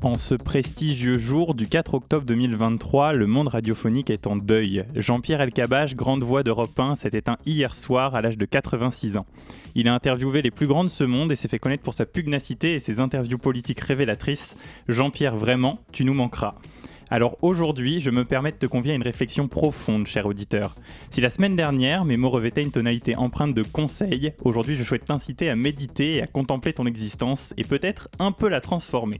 En ce prestigieux jour du 4 octobre 2023, le monde radiophonique est en deuil. Jean-Pierre Elkabbach, grande voix d'Europe 1, s'est éteint hier soir à l'âge de 86 ans. Il a interviewé les plus grands de ce monde et s'est fait connaître pour sa pugnacité et ses interviews politiques révélatrices. Jean-Pierre, vraiment, tu nous manqueras. Alors aujourd'hui, je me permets de te convier à une réflexion profonde, cher auditeur. Si la semaine dernière, mes mots revêtaient une tonalité empreinte de conseil, aujourd'hui je souhaite t'inciter à méditer et à contempler ton existence et peut-être un peu la transformer.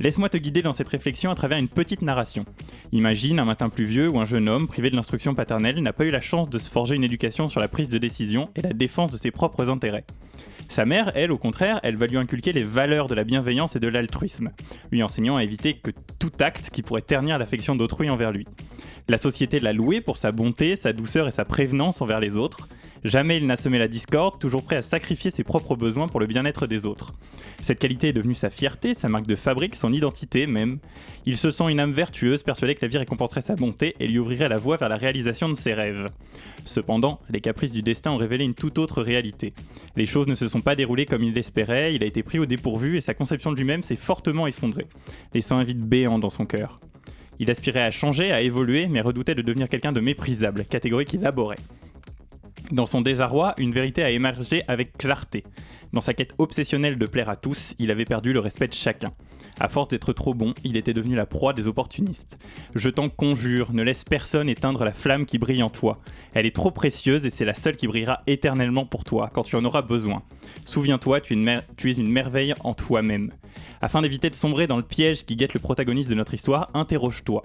Laisse-moi te guider dans cette réflexion à travers une petite narration. Imagine un matin pluvieux où un jeune homme, privé de l'instruction paternelle, n'a pas eu la chance de se forger une éducation sur la prise de décision et la défense de ses propres intérêts. Sa mère, elle, au contraire, elle va lui inculquer les valeurs de la bienveillance et de l'altruisme, lui enseignant à éviter que tout acte qui pourrait ternir l'affection d'autrui envers lui. La société l'a loué pour sa bonté, sa douceur et sa prévenance envers les autres. Jamais il n'a semé la discorde, toujours prêt à sacrifier ses propres besoins pour le bien-être des autres. Cette qualité est devenue sa fierté, sa marque de fabrique, son identité même. Il se sent une âme vertueuse, persuadé que la vie récompenserait sa bonté et lui ouvrirait la voie vers la réalisation de ses rêves. Cependant, les caprices du destin ont révélé une toute autre réalité. Les choses ne se sont pas déroulées comme il l'espérait, il a été pris au dépourvu et sa conception de lui-même s'est fortement effondrée, laissant un vide béant dans son cœur. Il aspirait à changer, à évoluer, mais redoutait de devenir quelqu'un de méprisable, catégorie qu'il abhorrait. Dans son désarroi, une vérité a émergé avec clarté. Dans sa quête obsessionnelle de plaire à tous, il avait perdu le respect de chacun. À force d'être trop bon, il était devenu la proie des opportunistes. Je t'en conjure, ne laisse personne éteindre la flamme qui brille en toi. Elle est trop précieuse et c'est la seule qui brillera éternellement pour toi quand tu en auras besoin. Souviens-toi, tu, tu, es une merveille en toi-même. Afin d'éviter de sombrer dans le piège qui guette le protagoniste de notre histoire, interroge-toi.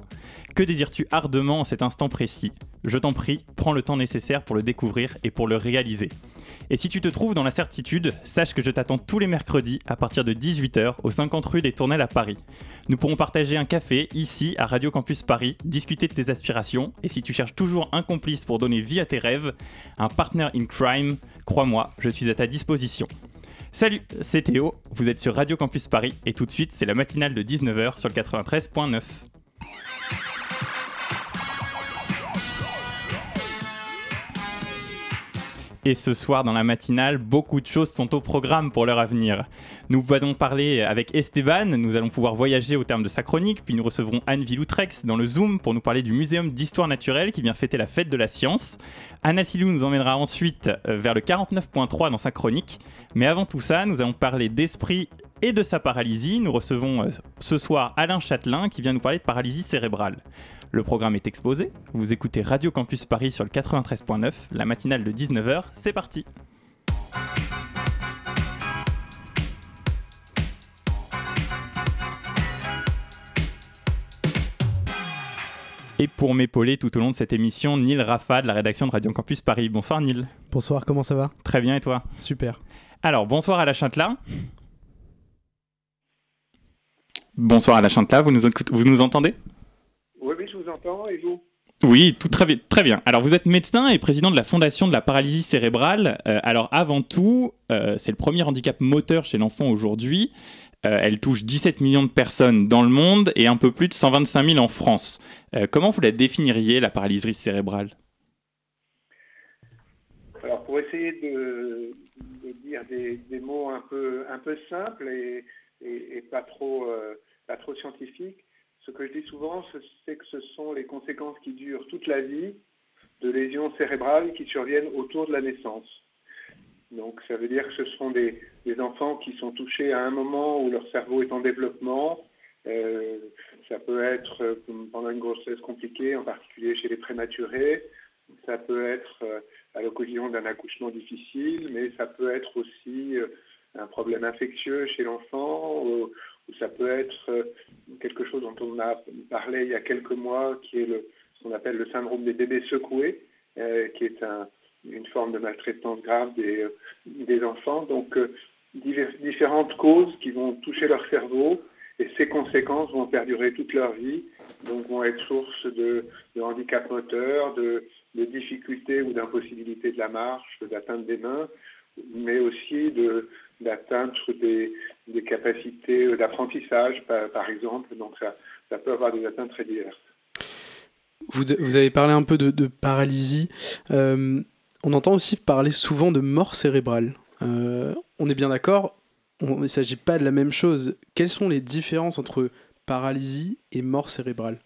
Que désires-tu ardemment en cet instant précis? Je t'en prie, prends le temps nécessaire pour le découvrir et pour le réaliser. Et si tu te trouves dans la certitude, sache que je t'attends tous les mercredis à partir de 18h au 50 rue des Tournelles à Paris. Nous pourrons partager un café ici à Radio Campus Paris, discuter de tes aspirations et si tu cherches toujours un complice pour donner vie à tes rêves, un partner in crime, crois-moi, je suis à ta disposition. Salut, c'est Théo, vous êtes sur Radio Campus Paris et tout de suite c'est la matinale de 19h sur le 93.9. Et ce soir, dans la matinale, beaucoup de choses sont au programme pour leur avenir. Nous allons parler avec Esteban, nous allons pouvoir voyager au terme de sa chronique, puis nous recevrons Anne Villoutrex dans le Zoom pour nous parler du Muséum d'Histoire Naturelle qui vient fêter la fête de la science. Anna Silou nous emmènera ensuite euh, vers le 49.3 dans sa chronique. Mais avant tout ça, nous allons parler d'esprit et de sa paralysie. Nous recevons euh, ce soir Alain Châtelain qui vient nous parler de paralysie cérébrale. Le programme est exposé. Vous écoutez Radio Campus Paris sur le 93.9, la matinale de 19h. C'est parti. Et pour m'épauler tout au long de cette émission, Neil Rafa de la rédaction de Radio Campus Paris. Bonsoir Neil. Bonsoir, comment ça va? Très bien et toi? Super. Alors, bonsoir à la Châtelain. Bonsoir à la Châtelain, vous nous, vous nous entendez? Oui, oui, je vous entends. Et vous? Oui, tout très, très bien. Alors, vous êtes médecin et président de la Fondation de la paralysie cérébrale. Euh, alors, avant tout, euh, c'est le premier handicap moteur chez l'enfant aujourd'hui. Euh, elle touche 17 millions de personnes dans le monde et un peu plus de 125 000 en France. comment vous la définiriez, la paralysie cérébrale? Alors, pour essayer de, dire des, mots un peu, un peu simples et, et pas, trop, pas trop scientifiques, ce que je dis souvent, c'est que ce sont les conséquences qui durent toute la vie de lésions cérébrales qui surviennent autour de la naissance. Donc ça veut dire que ce sont des, enfants qui sont touchés à un moment où leur cerveau est en développement. Euh, ça peut être euh, pendant une grossesse compliquée, en particulier chez les prématurés. Ça peut être euh, à l'occasion d'un accouchement difficile, mais ça peut être aussi un problème infectieux chez l'enfant ça peut être euh, quelque chose dont on a parlé il y a quelques mois, qui est ce qu'on appelle le syndrome des bébés secoués, euh, qui est une forme de maltraitance grave des, euh, enfants. Donc, différentes causes qui vont toucher leur cerveau et ces conséquences vont perdurer toute leur vie, donc vont être source de, handicap moteur, de, difficultés ou d'impossibilité de la marche, d'atteinte des mains, mais aussi d'atteindre des, capacités d'apprentissage, par, exemple. Donc ça, ça peut avoir des atteintes très diverses. Vous, avez parlé un peu de, paralysie. Euh, on entend aussi parler souvent de mort cérébrale. Euh, on est bien d'accord, il ne s'agit pas de la même chose. Quelles sont les différences entre paralysie et mort cérébrale?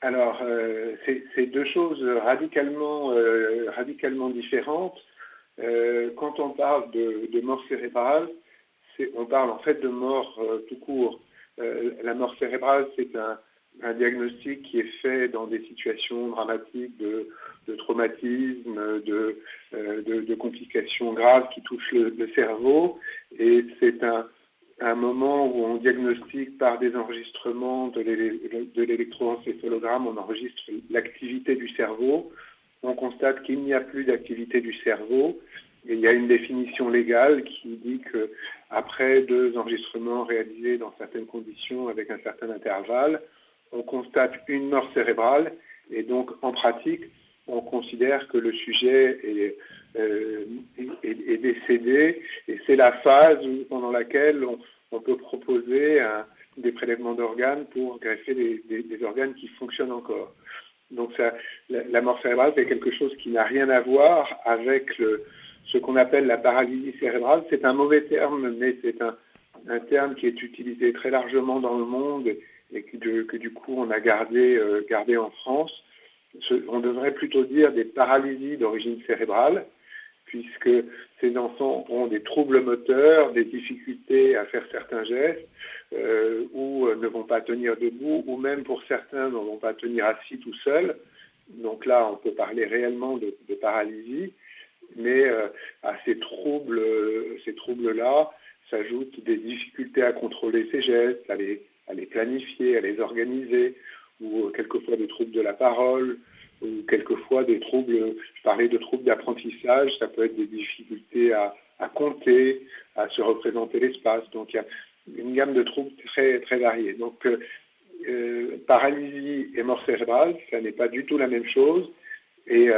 Alors, euh, c'est deux choses radicalement, radicalement différentes. Quand on parle de, mort cérébrale, on parle en fait de mort tout court. la mort cérébrale, c'est un, un diagnostic qui est fait dans des situations dramatiques de, traumatisme, euh, de, complications graves qui touchent le, cerveau. Et c'est un, moment où on diagnostique par des enregistrements de l'électroencéphalogramme, on enregistre l'activité du cerveau. On constate qu'il n'y a plus d'activité du cerveau. Il y a une définition légale qui dit qu'après deux enregistrements réalisés dans certaines conditions avec un certain intervalle, on constate une mort cérébrale et donc en pratique, on considère que le sujet est, euh, décédé et c'est la phase pendant laquelle on, peut proposer des prélèvements d'organes pour greffer des, organes qui fonctionnent encore. Donc la, mort cérébrale, c'est quelque chose qui n'a rien à voir avec ce qu'on appelle la paralysie cérébrale. C'est un mauvais terme, mais c'est un, terme qui est utilisé très largement dans le monde et que, du coup on a gardé, euh, en France. on devrait plutôt dire des paralysies d'origine cérébrale, puisque ces enfants ont des troubles moteurs, des difficultés à faire certains gestes, euh, ou euh, ne vont pas tenir debout, ou même pour certains ne vont pas tenir assis tout seuls. Donc là, on peut parler réellement de, paralysie, mais à ces troubles, ces troubles-là s'ajoutent des difficultés à contrôler ses gestes, à les, planifier, à les organiser, ou euh, quelquefois des troubles de la parole, ou quelquefois des troubles, je parlais de troubles d'apprentissage, ça peut être des difficultés à, compter, à se représenter l'espace. Donc il y a une gamme de troubles très, très. Donc euh, euh, paralysie et mort cérébrale, ça n'est pas du tout la même chose. Et,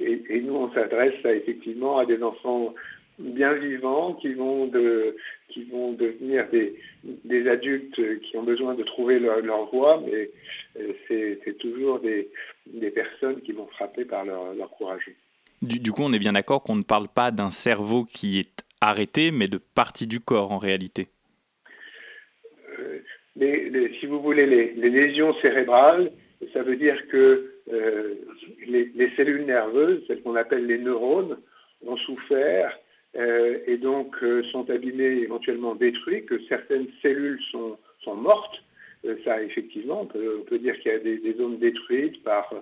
et nous, on s'adresse effectivement à des enfants bien vivants qui vont, de, qui vont devenir des, des, adultes qui ont besoin de trouver leur, voie, mais euh, c'est toujours des, des, personnes qui vont frapper par leur, leur courage. Du, du, coup, on est bien d'accord qu'on ne parle pas d'un cerveau qui est arrêté, mais de partie du corps en réalité. Euh, les, si vous voulez, les, les, lésions cérébrales, ça veut dire que euh, les, les, cellules nerveuses, celles qu'on appelle les neurones, ont souffert euh, et donc euh, sont abîmés, éventuellement détruits, que certaines cellules sont, mortes. Euh, ça, effectivement, on peut, dire qu'il y a des, zones détruites par,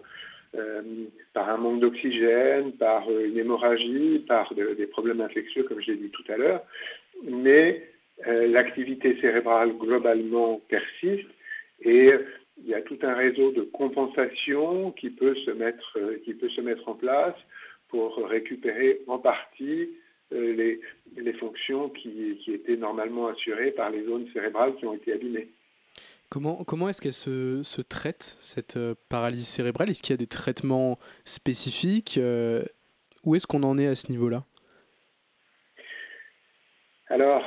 par un manque d'oxygène, par une hémorragie, par des problèmes infectieux, comme je l'ai dit tout à l'heure. Mais l'activité cérébrale globalement persiste et il y a tout un réseau de compensation qui peut se mettre, qui peut se mettre en place pour récupérer en partie euh, les, les, fonctions qui, qui, étaient normalement assurées par les zones cérébrales qui ont été abîmées. Comment, comment est-ce qu'elle se, se, traite, cette euh, paralysie cérébrale? Est-ce qu'il y a des traitements spécifiques euh, Où est-ce qu'on en est à ce niveau-là? Alors,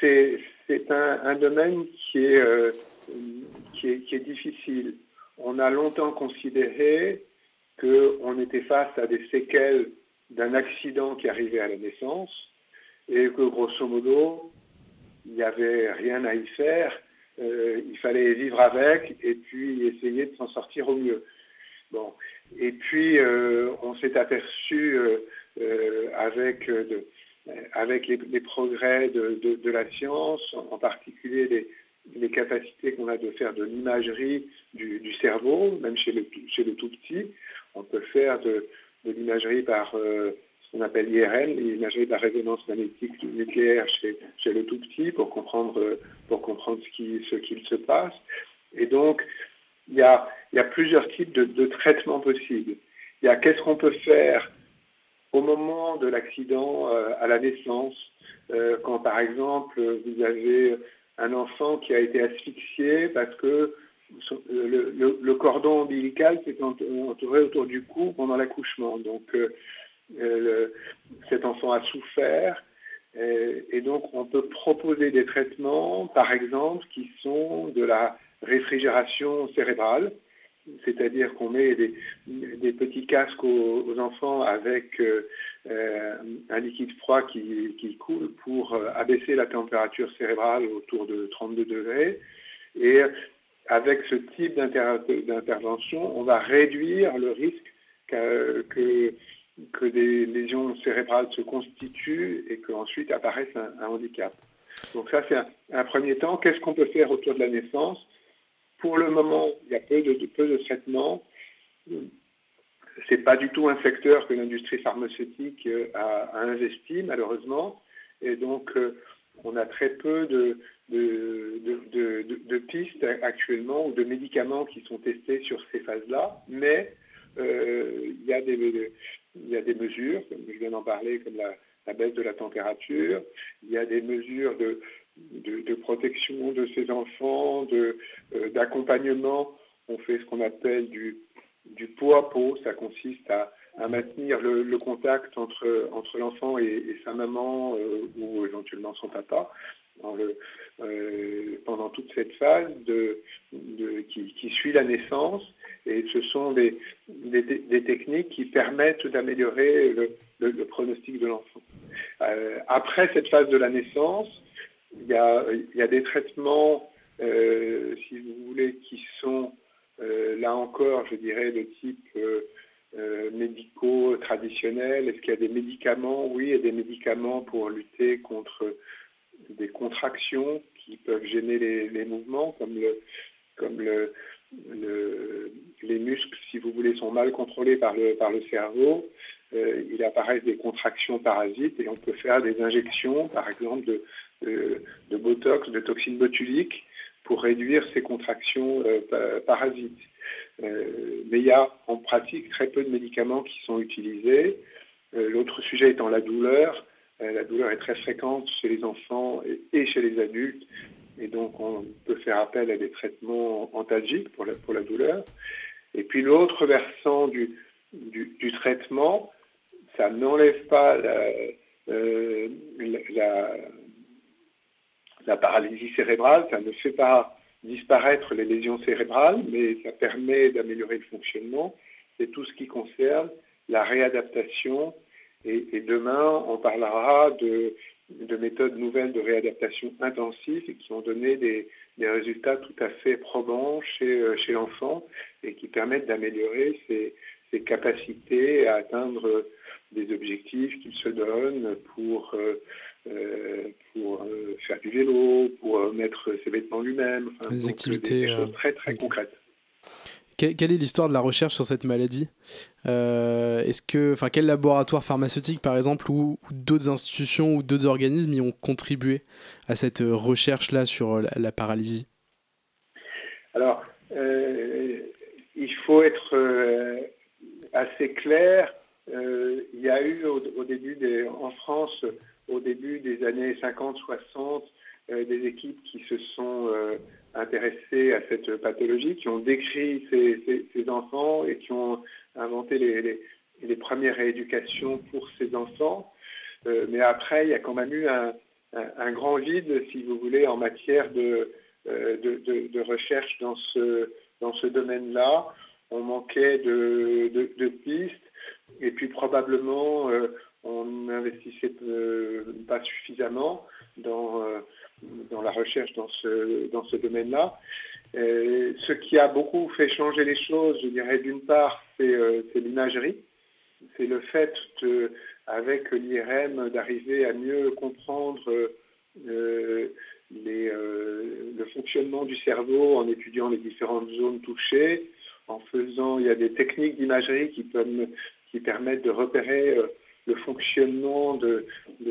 c'est un, un, domaine qui est, qui est, difficile. On a longtemps considéré qu'on était face à des séquelles d'un accident qui arrivait à la naissance et que grosso modo, il n'y avait rien à y faire. Euh, il fallait vivre avec et puis essayer de s'en sortir au mieux. Bon. Et puis, euh, on s'est aperçu euh, avec, les, progrès de, la science, en particulier les, les capacités qu'on a de faire de l'imagerie du, cerveau, même chez le, tout petit. On peut faire de, l'imagerie par euh, ce qu'on appelle IRL, l'imagerie de la résonance magnétique nucléaire chez, le tout petit pour comprendre, pour comprendre ce qu'il ce se passe. Et donc, il y a, il y a plusieurs types de, traitements possibles. Il y a qu'est-ce qu'on peut faire au moment de l'accident euh, à la naissance, euh, quand par exemple vous avez un enfant qui a été asphyxié parce que le, cordon ombilical s'est entouré autour du cou pendant l'accouchement. Donc, euh, cet enfant a souffert. Et, donc, on peut proposer des traitements, par exemple, qui sont de la réfrigération cérébrale, c'est-à-dire qu'on met des, petits casques aux, enfants avec euh, un liquide froid qui, coule pour euh, abaisser la température cérébrale autour de 32 degrés. Et avec ce type d'intervention, on va réduire le risque que, des lésions cérébrales se constituent et qu'ensuite apparaisse un, handicap. Donc ça, c'est un, premier temps. Qu'est-ce qu'on peut faire autour de la naissance? Pour le moment, il y a peu de traitements c'est pas du tout un secteur que l'industrie pharmaceutique euh, a, investi malheureusement, et donc euh, on a très peu de, pistes actuellement ou de médicaments qui sont testés sur ces phases-là, mais euh, il, y a des, mesures, comme je viens d'en parler, comme la, baisse de la température, il y a des mesures de, protection de ces enfants, d'accompagnement. on fait ce qu'on appelle du du pot à pot. Ça consiste à, maintenir le, contact entre, l'enfant et, sa maman euh, ou éventuellement son papa euh, pendant toute cette phase qui, suit la naissance. Et ce sont des, techniques qui permettent d'améliorer le, pronostic de l'enfant. Euh, après cette phase de la naissance, il y a, des traitements, si vous voulez, qui sont là encore, je dirais, de type euh, euh, médicaux traditionnels. Est-ce qu'il y a des médicaments? Oui, il y a des médicaments pour lutter contre des contractions qui peuvent gêner les, mouvements, comme, les muscles, si vous voulez, sont mal contrôlés par le, cerveau. il apparaît des contractions parasites et on peut faire des injections, par exemple, de, de botox, de toxines botuliques, pour réduire ces contractions euh, parasites. Euh, mais il y a en pratique très peu de médicaments qui sont utilisés. Euh, l'autre sujet étant la douleur. la douleur est très fréquente chez les enfants et, chez les adultes. Et donc on peut faire appel à des traitements antalgiques pour la, douleur. Et puis l'autre versant du, traitement, ça n'enlève pas la, la paralysie cérébrale, ça ne fait pas disparaître les lésions cérébrales, mais ça permet d'améliorer le fonctionnement. C'est tout ce qui concerne la réadaptation. Et, demain, on parlera de, méthodes nouvelles de réadaptation intensive et qui ont donné des, résultats tout à fait probants chez, euh, l'enfant et qui permettent d'améliorer ses, capacités à atteindre des objectifs qu'il se donne pour euh, pour euh, faire du vélo, pour euh, mettre ses vêtements lui-même. des activités très très concrètes. quelle est l'histoire de la recherche sur cette maladie? Est-ce que, enfin, quel laboratoire pharmaceutique, par exemple, ou, d'autres institutions ou d'autres organismes y ont contribué à cette recherche-là sur la, paralysie? Alors, il faut être assez clair. il y a eu au, au début des, en France au début des années 50-60 euh, des équipes qui se sont euh, intéressées à cette pathologie, qui ont décrit ces, enfants et qui ont inventé les, premières rééducations pour ces enfants. Euh, mais après, il y a quand même eu un, grand vide, si vous voulez, en matière de, recherche dans ce, dans ce domaine-là. On manquait de, pistes. Et puis probablement, on n'investissait pas suffisamment dans, euh, dans la recherche dans ce, domaine-là. Ce qui a beaucoup fait changer les choses, je dirais d'une part, c'est euh, l'imagerie. C'est le fait, avec l'IRM, d'arriver à mieux comprendre euh, le fonctionnement du cerveau en étudiant les différentes zones touchées, en faisant, il y a des techniques d'imagerie qui, qui permettent de repérer le fonctionnement de,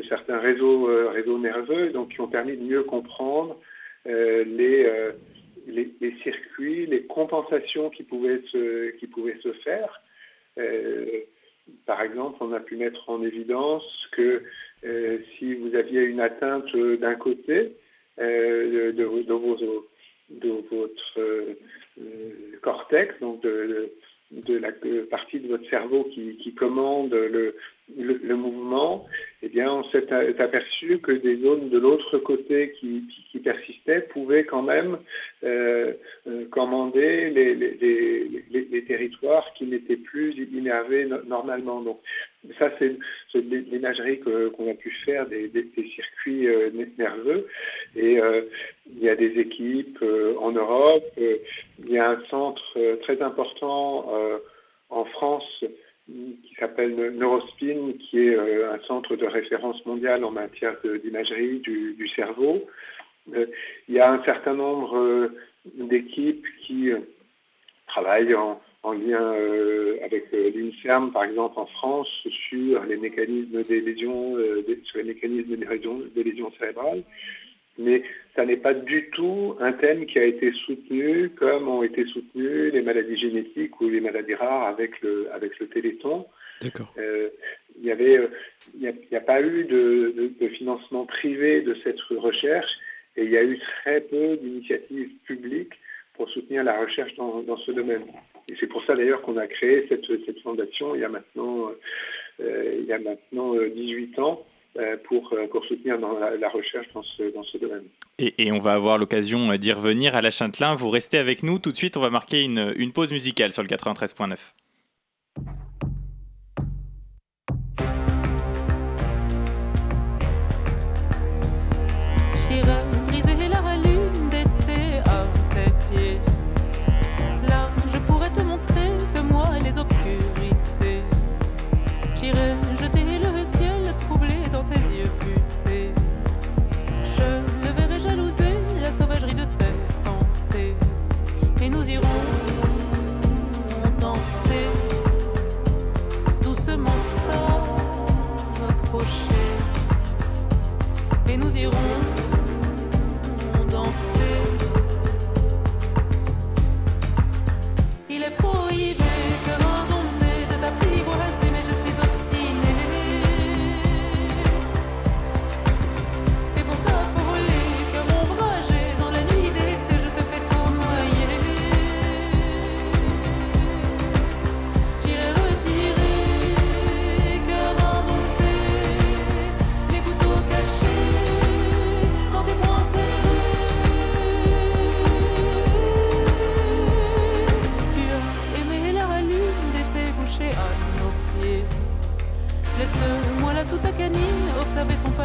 certains réseaux, euh, réseaux nerveux, donc qui ont permis de mieux comprendre euh, euh, les, les, circuits, les compensations qui pouvaient se, qui pouvaient se faire. par exemple, on a pu mettre en évidence que si vous aviez une atteinte d'un côté de, de, votre cortex, donc de, de la partie de votre cerveau qui, commande le, le, mouvement, eh bien, on s'est aperçu que des zones de l'autre côté qui, persistaient pouvaient quand même euh, euh, commander les, territoires qui n'étaient plus innervés normalement. Donc, ça, c'est l'imagerie qu'on a pu faire des, circuits euh, nerveux. Et il y a des équipes en Europe. il y a un centre très important en France qui s'appelle Neurospin, qui est euh, un centre de référence mondial en matière d'imagerie du, cerveau. Euh, il y a un certain nombre euh, d'équipes qui travaillent en, lien avec l'INSERM, par exemple en France, sur les mécanismes des lésions, sur les mécanismes des lésions cérébrales mais ça n'est pas du tout un thème qui a été soutenu comme ont été soutenues les maladies génétiques ou les maladies rares avec le, avec le téléthon. D'accord. Euh, il n'y avait, il a, pas eu de, financement privé de cette recherche et il y a eu très peu d'initiatives publiques pour soutenir la recherche dans, ce domaine. Et c'est pour ça d'ailleurs qu'on a créé cette, fondation il y a maintenant, euh, il y a maintenant 18 euh, ans euh, pour, euh, pour soutenir la, recherche dans ce, domaine. Et, on va avoir l'occasion d'y revenir à la Châtelain. Vous restez avec nous. Tout de suite, on va marquer une pause musicale sur le 93.9.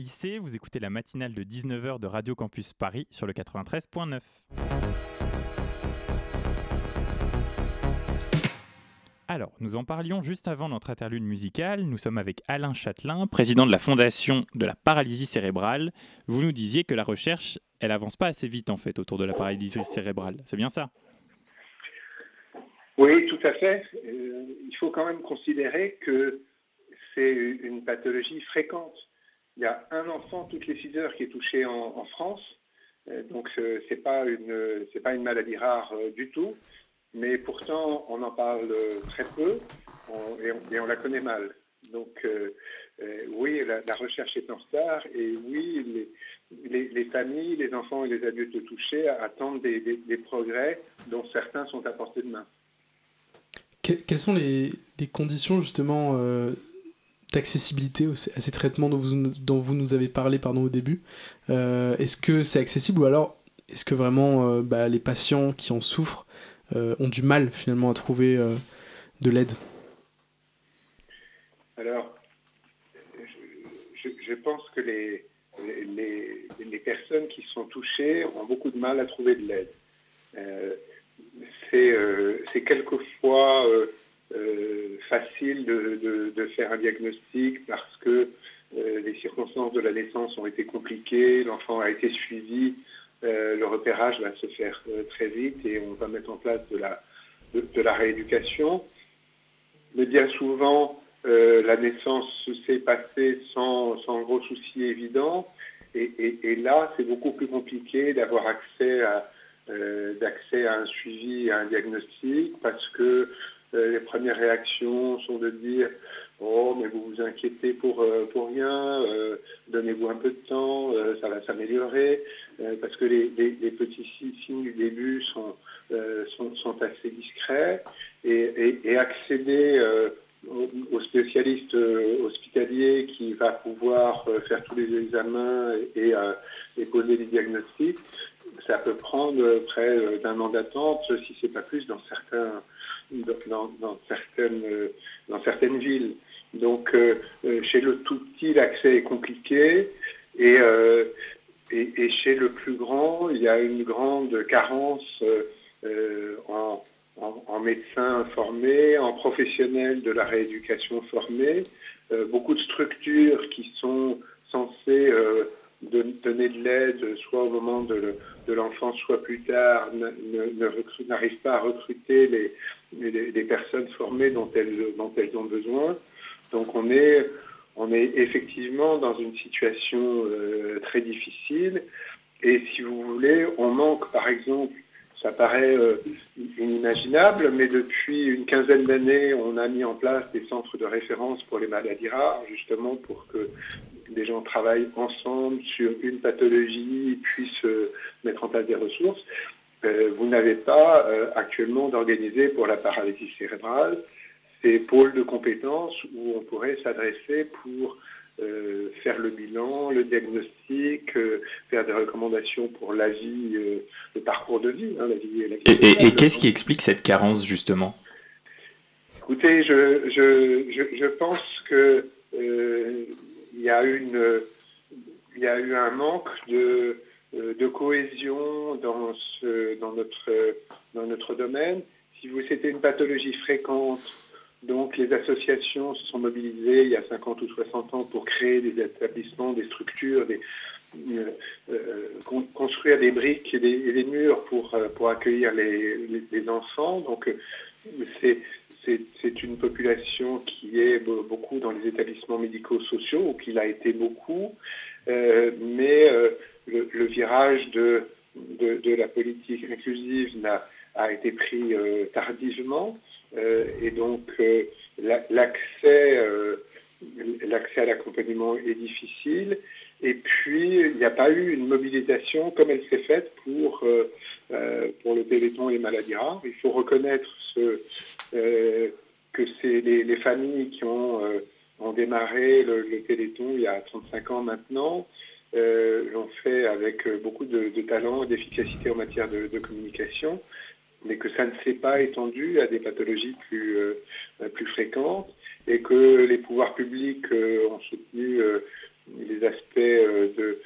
Issé. Vous écoutez la matinale de 19h de Radio Campus Paris sur le 93.9. Alors, nous en parlions juste avant notre interlude musicale. Nous sommes avec Alain Châtelain, président de la Fondation de la paralysie cérébrale. Vous nous disiez que la recherche, elle avance pas assez vite en fait autour de la paralysie cérébrale. C'est bien ça? Oui, tout à fait. Euh, il faut quand même considérer que c'est une pathologie fréquente. Il y a un enfant toutes les 6 heures qui est touché en, France. Euh, donc ce n'est pas, une, maladie rare euh, du tout mais pourtant on en parle très peu et, on, la connaît mal. Donc euh, euh, oui, la, recherche est en retard et oui, les, familles, les enfants et les adultes touchés attendent des, progrès dont certains sont à portée de main. quelles sont les, conditions justement euh, d'accessibilité à ces traitements dont vous, nous avez parlé au début Est-ce que c'est accessible ou alors est-ce que vraiment bah, les patients qui en souffrent euh, ont du mal finalement à trouver euh, de l'aide? Alors, je, pense que les, personnes qui sont touchées ont beaucoup de mal à trouver de l'aide. Euh, c'est quelquefois facile de, faire un diagnostic parce que les circonstances de la naissance ont été compliquées, l'enfant a été suivi euh, le repérage va se faire euh, très vite et on va mettre en place de la, de, la rééducation. Mais bien souvent, euh, la naissance s'est passée sans, sans, gros soucis évidents. Et, là, c'est beaucoup plus compliqué d'avoir accès à, d'accès à un suivi, à un diagnostic, parce que les premières réactions sont de dire Oh, mais vous vous inquiétez pour, pour rien, donnez-vous un peu de temps, ça va s'améliorer. Euh, parce que les, petits signes du début sont, euh, sont, assez discrets et, accéder euh, au, spécialiste hospitalier qui va pouvoir faire tous les examens et, poser des diagnostics, ça peut prendre près d'un an d'attente, si ce n'est pas plus, dans, certains, dans, certaines, dans certaines villes. Donc, chez le tout petit, l'accès est compliqué. Et, et, chez le plus grand, il y a une grande carence euh, en, médecins formés, en professionnels de la rééducation formés, euh, beaucoup de structures qui sont censées euh, donner de l'aide, soit au moment de, l'enfance, soit plus tard, n'arrivent pas à recruter les, les, personnes formées dont elles, dont elles ont besoin. Donc on est on est effectivement dans une situation euh, très difficile. Et si vous voulez, on manque, par exemple, ça paraît euh, inimaginable, mais depuis une quinzaine d'années, on a mis en place des centres de référence pour les maladies rares, justement pour que des gens travaillent ensemble sur une pathologie, puissent euh, mettre en place des ressources. Vous n'avez pas actuellement d'organisé pour la paralysie cérébrale des pôles de compétences où on pourrait s'adresser pour euh, faire le bilan, le diagnostic, euh, faire des recommandations pour la vie, euh, le parcours de vie. Hein, la vie, et, qu'est-ce qui explique cette carence justement? Écoutez, je, je, je, pense que il y a une il y a eu un manque de, de cohésion dans, notre, domaine. Si vous c'était une pathologie fréquente, donc les associations se sont mobilisées il y a 50 ou 60 ans pour créer des établissements, des structures, euh, euh, construire des briques et des, murs pour, euh, pour accueillir les, enfants. Donc c'est une population qui est beaucoup dans les établissements médico-sociaux, ou qui l'a été beaucoup, mais le, virage de, de, la politique inclusive a, a été pris tardivement. Euh, et donc euh, l'accès euh, l'accès à l'accompagnement est difficile. Et puis, il n'y a pas eu une mobilisation comme elle s'est faite pour, pour le Téléthon et les maladies rares. Il faut reconnaître ce, que c'est les, familles qui ont, ont démarré le, Téléthon il y a 35 ans maintenant. L'ont fait avec beaucoup de, talent et d'efficacité en matière de, communication mais que ça ne s'est pas étendu à des pathologies plus, euh, plus fréquentes et que les pouvoirs publics euh, ont soutenu euh, les aspects de,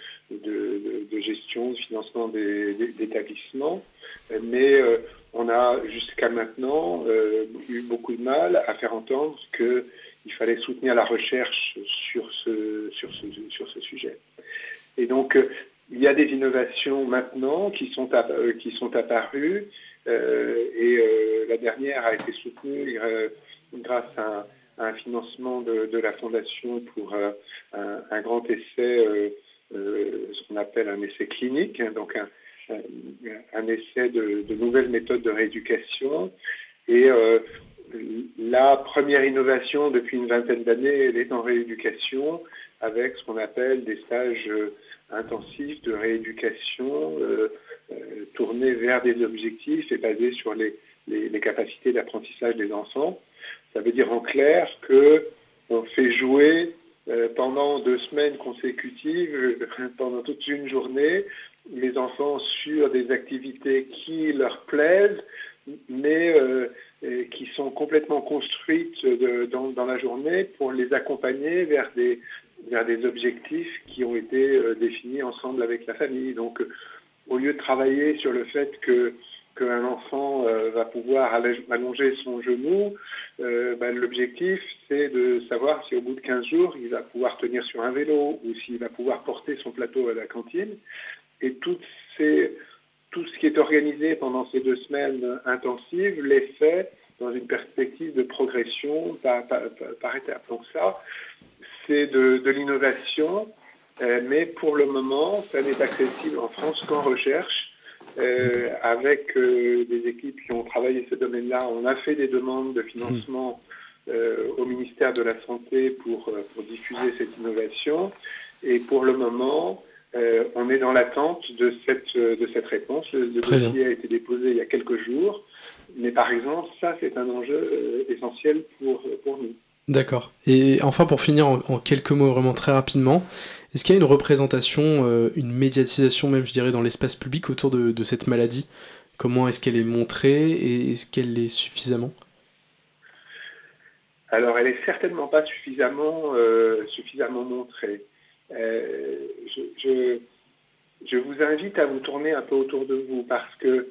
gestion, de financement des, établissements, mais on a jusqu'à maintenant eu beaucoup de mal à faire entendre qu'il fallait soutenir la recherche sur ce, sur ce sujet. Et donc, il y a des innovations maintenant qui sont, qui sont apparues et la dernière a été soutenue grâce à un financement de, la Fondation pour euh, un, grand essai, euh, euh, ce qu'on appelle un essai clinique, hein, donc un, essai de, nouvelles méthodes de rééducation. La première innovation depuis une vingtaine d'années, elle est en rééducation avec ce qu'on appelle des stages intensifs de rééducation tournés vers des objectifs et basés sur les capacités d'apprentissage des enfants. Ça veut dire en clair qu'on fait jouer euh, pendant deux semaines consécutives, euh, pendant toute une journée, les enfants sur des activités qui leur plaisent, mais euh, qui sont complètement construites dans, la journée pour les accompagner vers des, vers des objectifs qui ont été définis ensemble avec la famille. Donc, au lieu de travailler sur le fait que qu'un enfant euh, va pouvoir allonger son genou, euh, ben, l'objectif c'est de savoir si au bout de 15 jours il va pouvoir tenir sur un vélo ou s'il va pouvoir porter son plateau à la cantine. Et tout ce qui est organisé pendant ces deux semaines intensives l'est fait dans une perspective de progression par, par, étapes. Donc ça, c'est de, de l'innovation, euh, mais pour le moment, ça n'est accessible en France qu'en recherche. Euh, avec euh, des équipes qui ont travaillé ce domaine-là, on a fait des demandes de financement au ministère de la Santé pour, pour, diffuser cette innovation. Et pour le moment, on est dans l'attente de cette, de cette réponse. Le, dossier a été déposé il y a quelques jours. Mais par exemple, ça, c'est un enjeu essentiel pour, pour nous. D'accord. Et enfin, pour finir en, quelques mots vraiment très rapidement, est-ce qu'il y a une représentation, euh, une médiatisation même, je dirais, dans l'espace public autour de, cette maladie? Comment est-ce qu'elle est montrée et est-ce qu'elle est suffisamment? Alors, elle est certainement pas suffisamment, euh, suffisamment montrée. Euh, je, vous invite à vous tourner un peu autour de vous parce que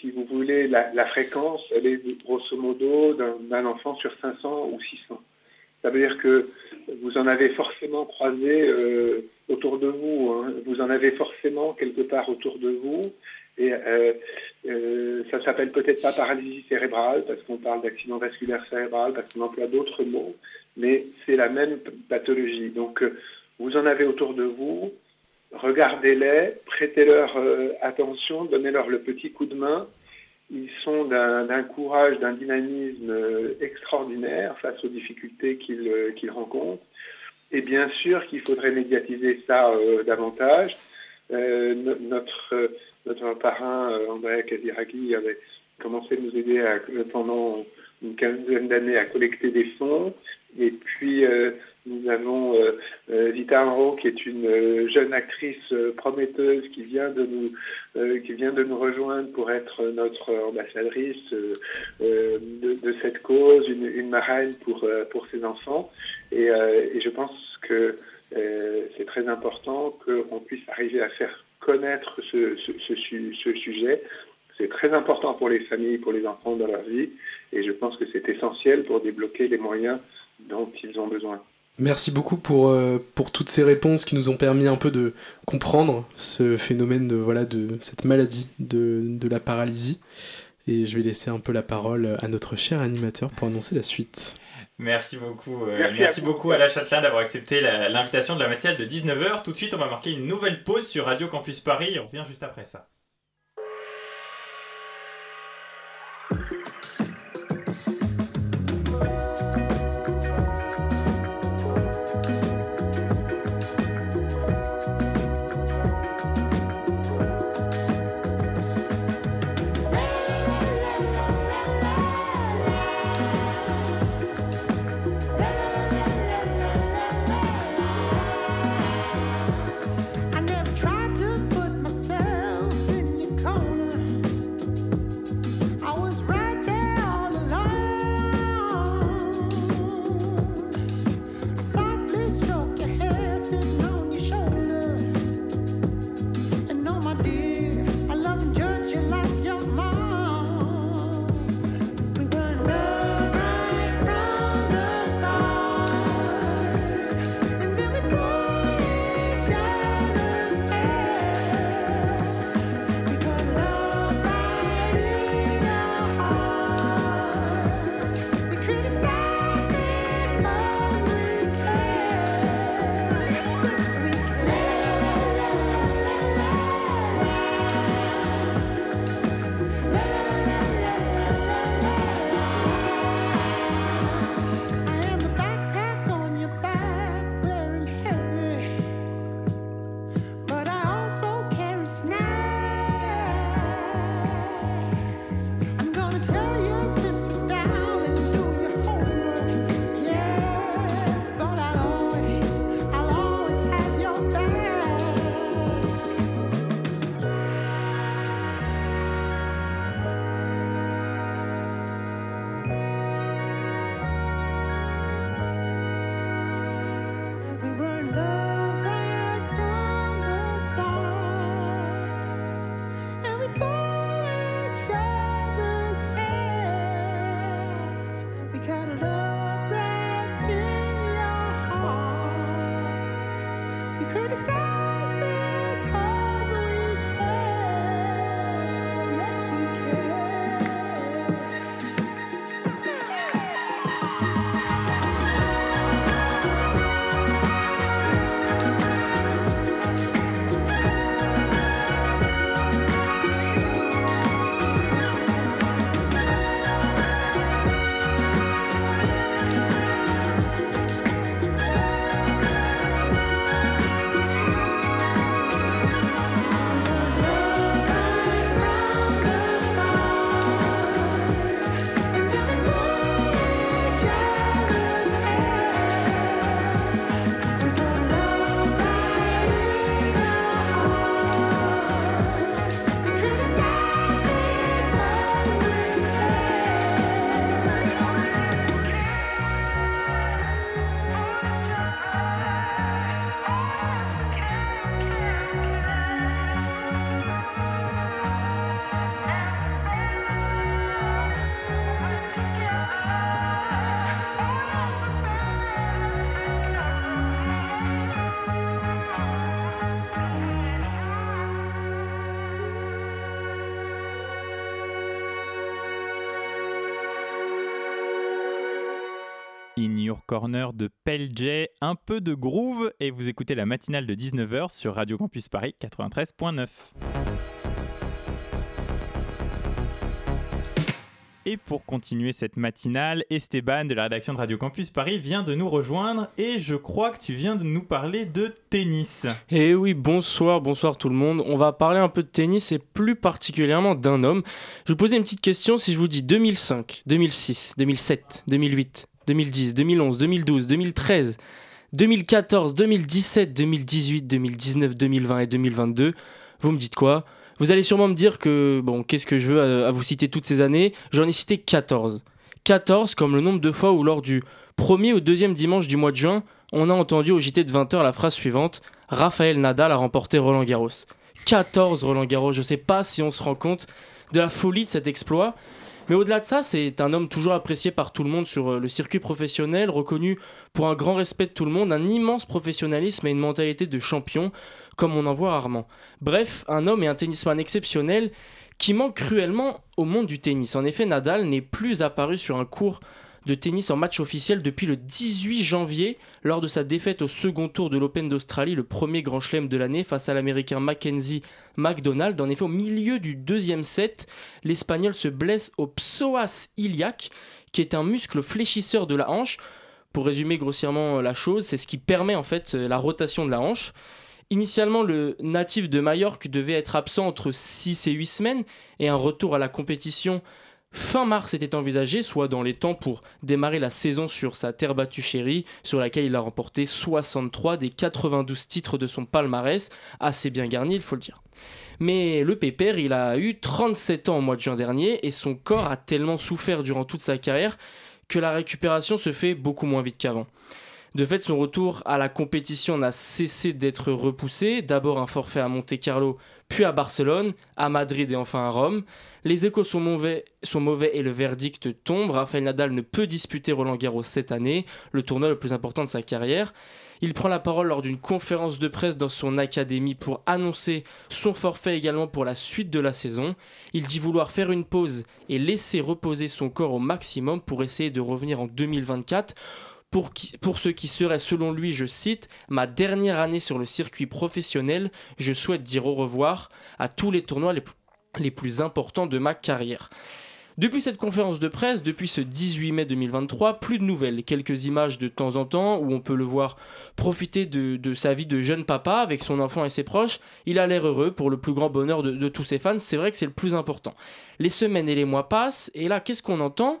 si vous voulez, la, fréquence, elle est grosso modo d'un enfant sur 500 ou 600. Ça veut dire que vous en avez forcément croisé euh, autour de vous. Hein. Vous en avez forcément quelque part autour de vous. Et euh, euh, ça s'appelle peut-être pas paralysie cérébrale parce qu'on parle d'accident vasculaire cérébral, parce qu'on emploie d'autres mots, mais c'est la même pathologie. Donc vous en avez autour de vous. Regardez-les, prêtez-leur attention, donnez-leur le petit coup de main ils sont d'un courage, d'un dynamisme euh, extraordinaire face aux difficultés qu'ils euh, rencontrent. Et bien sûr qu'il faudrait médiatiser ça euh, davantage. notre, notre parrain, André Kadiraghi, avait commencé à nous aider pendant une quinzaine d'années à collecter des fonds. Et puis, nous avons euh, euh, Vita Enro, qui est une euh, jeune actrice prometteuse qui vient de nous, qui vient de nous rejoindre pour être notre ambassadrice de, cette cause, une, marraine pour, pour ses enfants. Et, je pense que c'est très important qu'on puisse arriver à faire connaître ce sujet. C'est très important pour les familles, pour les enfants dans leur vie. Et je pense que c'est essentiel pour débloquer les moyens dont ils ont besoin. Merci beaucoup pour, euh, pour toutes ces réponses qui nous ont permis un peu de comprendre ce phénomène de, voilà, de cette maladie de, de la paralysie. Et je vais laisser un peu la parole à notre cher animateur pour annoncer la suite. Merci beaucoup, euh, merci, beaucoup à la Châtelain d'avoir accepté l'invitation de la matinale de 19h. Tout de suite, on va marquer une nouvelle pause sur Radio Campus Paris. On revient juste après ça. Corner de J, un peu de groove et vous écoutez la matinale de 19h sur Radio Campus Paris 93.9. Et pour continuer cette matinale, Esteban de la rédaction de Radio Campus Paris vient de nous rejoindre et je crois que tu viens de nous parler de tennis. Eh oui, bonsoir, bonsoir tout le monde. On va parler un peu de tennis et plus particulièrement d'un homme. Je vous poser une petite question si je vous dis 2005, 2006, 2007, 2008, 2010, 2011, 2012, 2013, 2014, 2017, 2018, 2019, 2020 et 2022. Vous me dites quoi Vous allez sûrement me dire que, bon, qu'est-ce que je veux à, vous citer toutes ces années J'en ai cité 14. 14 comme le nombre de fois où lors du premier ou deuxième dimanche du mois de juin, on a entendu au JT de 20h la phrase suivante Raphaël Nadal a remporté Roland Garros. 14 Roland Garros, je sais pas si on se rend compte de la folie de cet exploit. Mais au-delà de ça, c'est un homme toujours apprécié par tout le monde sur euh, le circuit professionnel, reconnu pour un grand respect de tout le monde, un immense professionnalisme et une mentalité de champion, comme on en voit rarement. Bref, un homme et un tennisman exceptionnel qui manque cruellement au monde du tennis. En effet, Nadal n'est plus apparu sur un cours de tennis en match officiel depuis le 18 janvier lors de sa défaite au second tour de l'Open d'Australie, le premier grand chelem de l'année face à l'américain Mackenzie McDonald. En effet, au milieu du deuxième set, l'Espagnol se blesse au psoas iliaque, qui est un muscle fléchisseur de la hanche. Pour résumer grossièrement la chose, c'est ce qui permet en fait la rotation de la hanche. Initialement, le natif de Majorque devait être absent entre 6 et 8 semaines et un retour à la compétition Fin mars était envisagé, soit dans les temps pour démarrer la saison sur sa terre battue chérie, sur laquelle il a remporté 63 des 92 titres de son palmarès, assez bien garni, il faut le dire. Mais le pépère, il a eu 37 ans au mois de juin dernier et son corps a tellement souffert durant toute sa carrière que la récupération se fait beaucoup moins vite qu'avant. De fait, son retour à la compétition n'a cessé d'être repoussé. D'abord un forfait à Monte-Carlo, puis à Barcelone, à Madrid et enfin à Rome. Les échos sont mauvais, et le verdict tombe. Rafael Nadal ne peut disputer Roland Garros cette année, le tournoi le plus important de sa carrière. Il prend la parole lors d'une conférence de presse dans son académie pour annoncer son forfait également pour la suite de la saison. Il dit vouloir faire une pause et laisser reposer son corps au maximum pour essayer de revenir en 2024 pour, ce qui serait selon lui, je cite, ma dernière année sur le circuit professionnel, je souhaite dire au revoir à tous les tournois les, plus importants de ma carrière. Depuis cette conférence de presse, depuis ce 18 mai 2023, plus de nouvelles, quelques images de temps en temps où on peut le voir profiter de, sa vie de jeune papa avec son enfant et ses proches. Il a l'air heureux pour le plus grand bonheur de tous ses fans, c'est vrai que c'est le plus important. Les semaines et les mois passent, et là, qu'est-ce qu'on entend?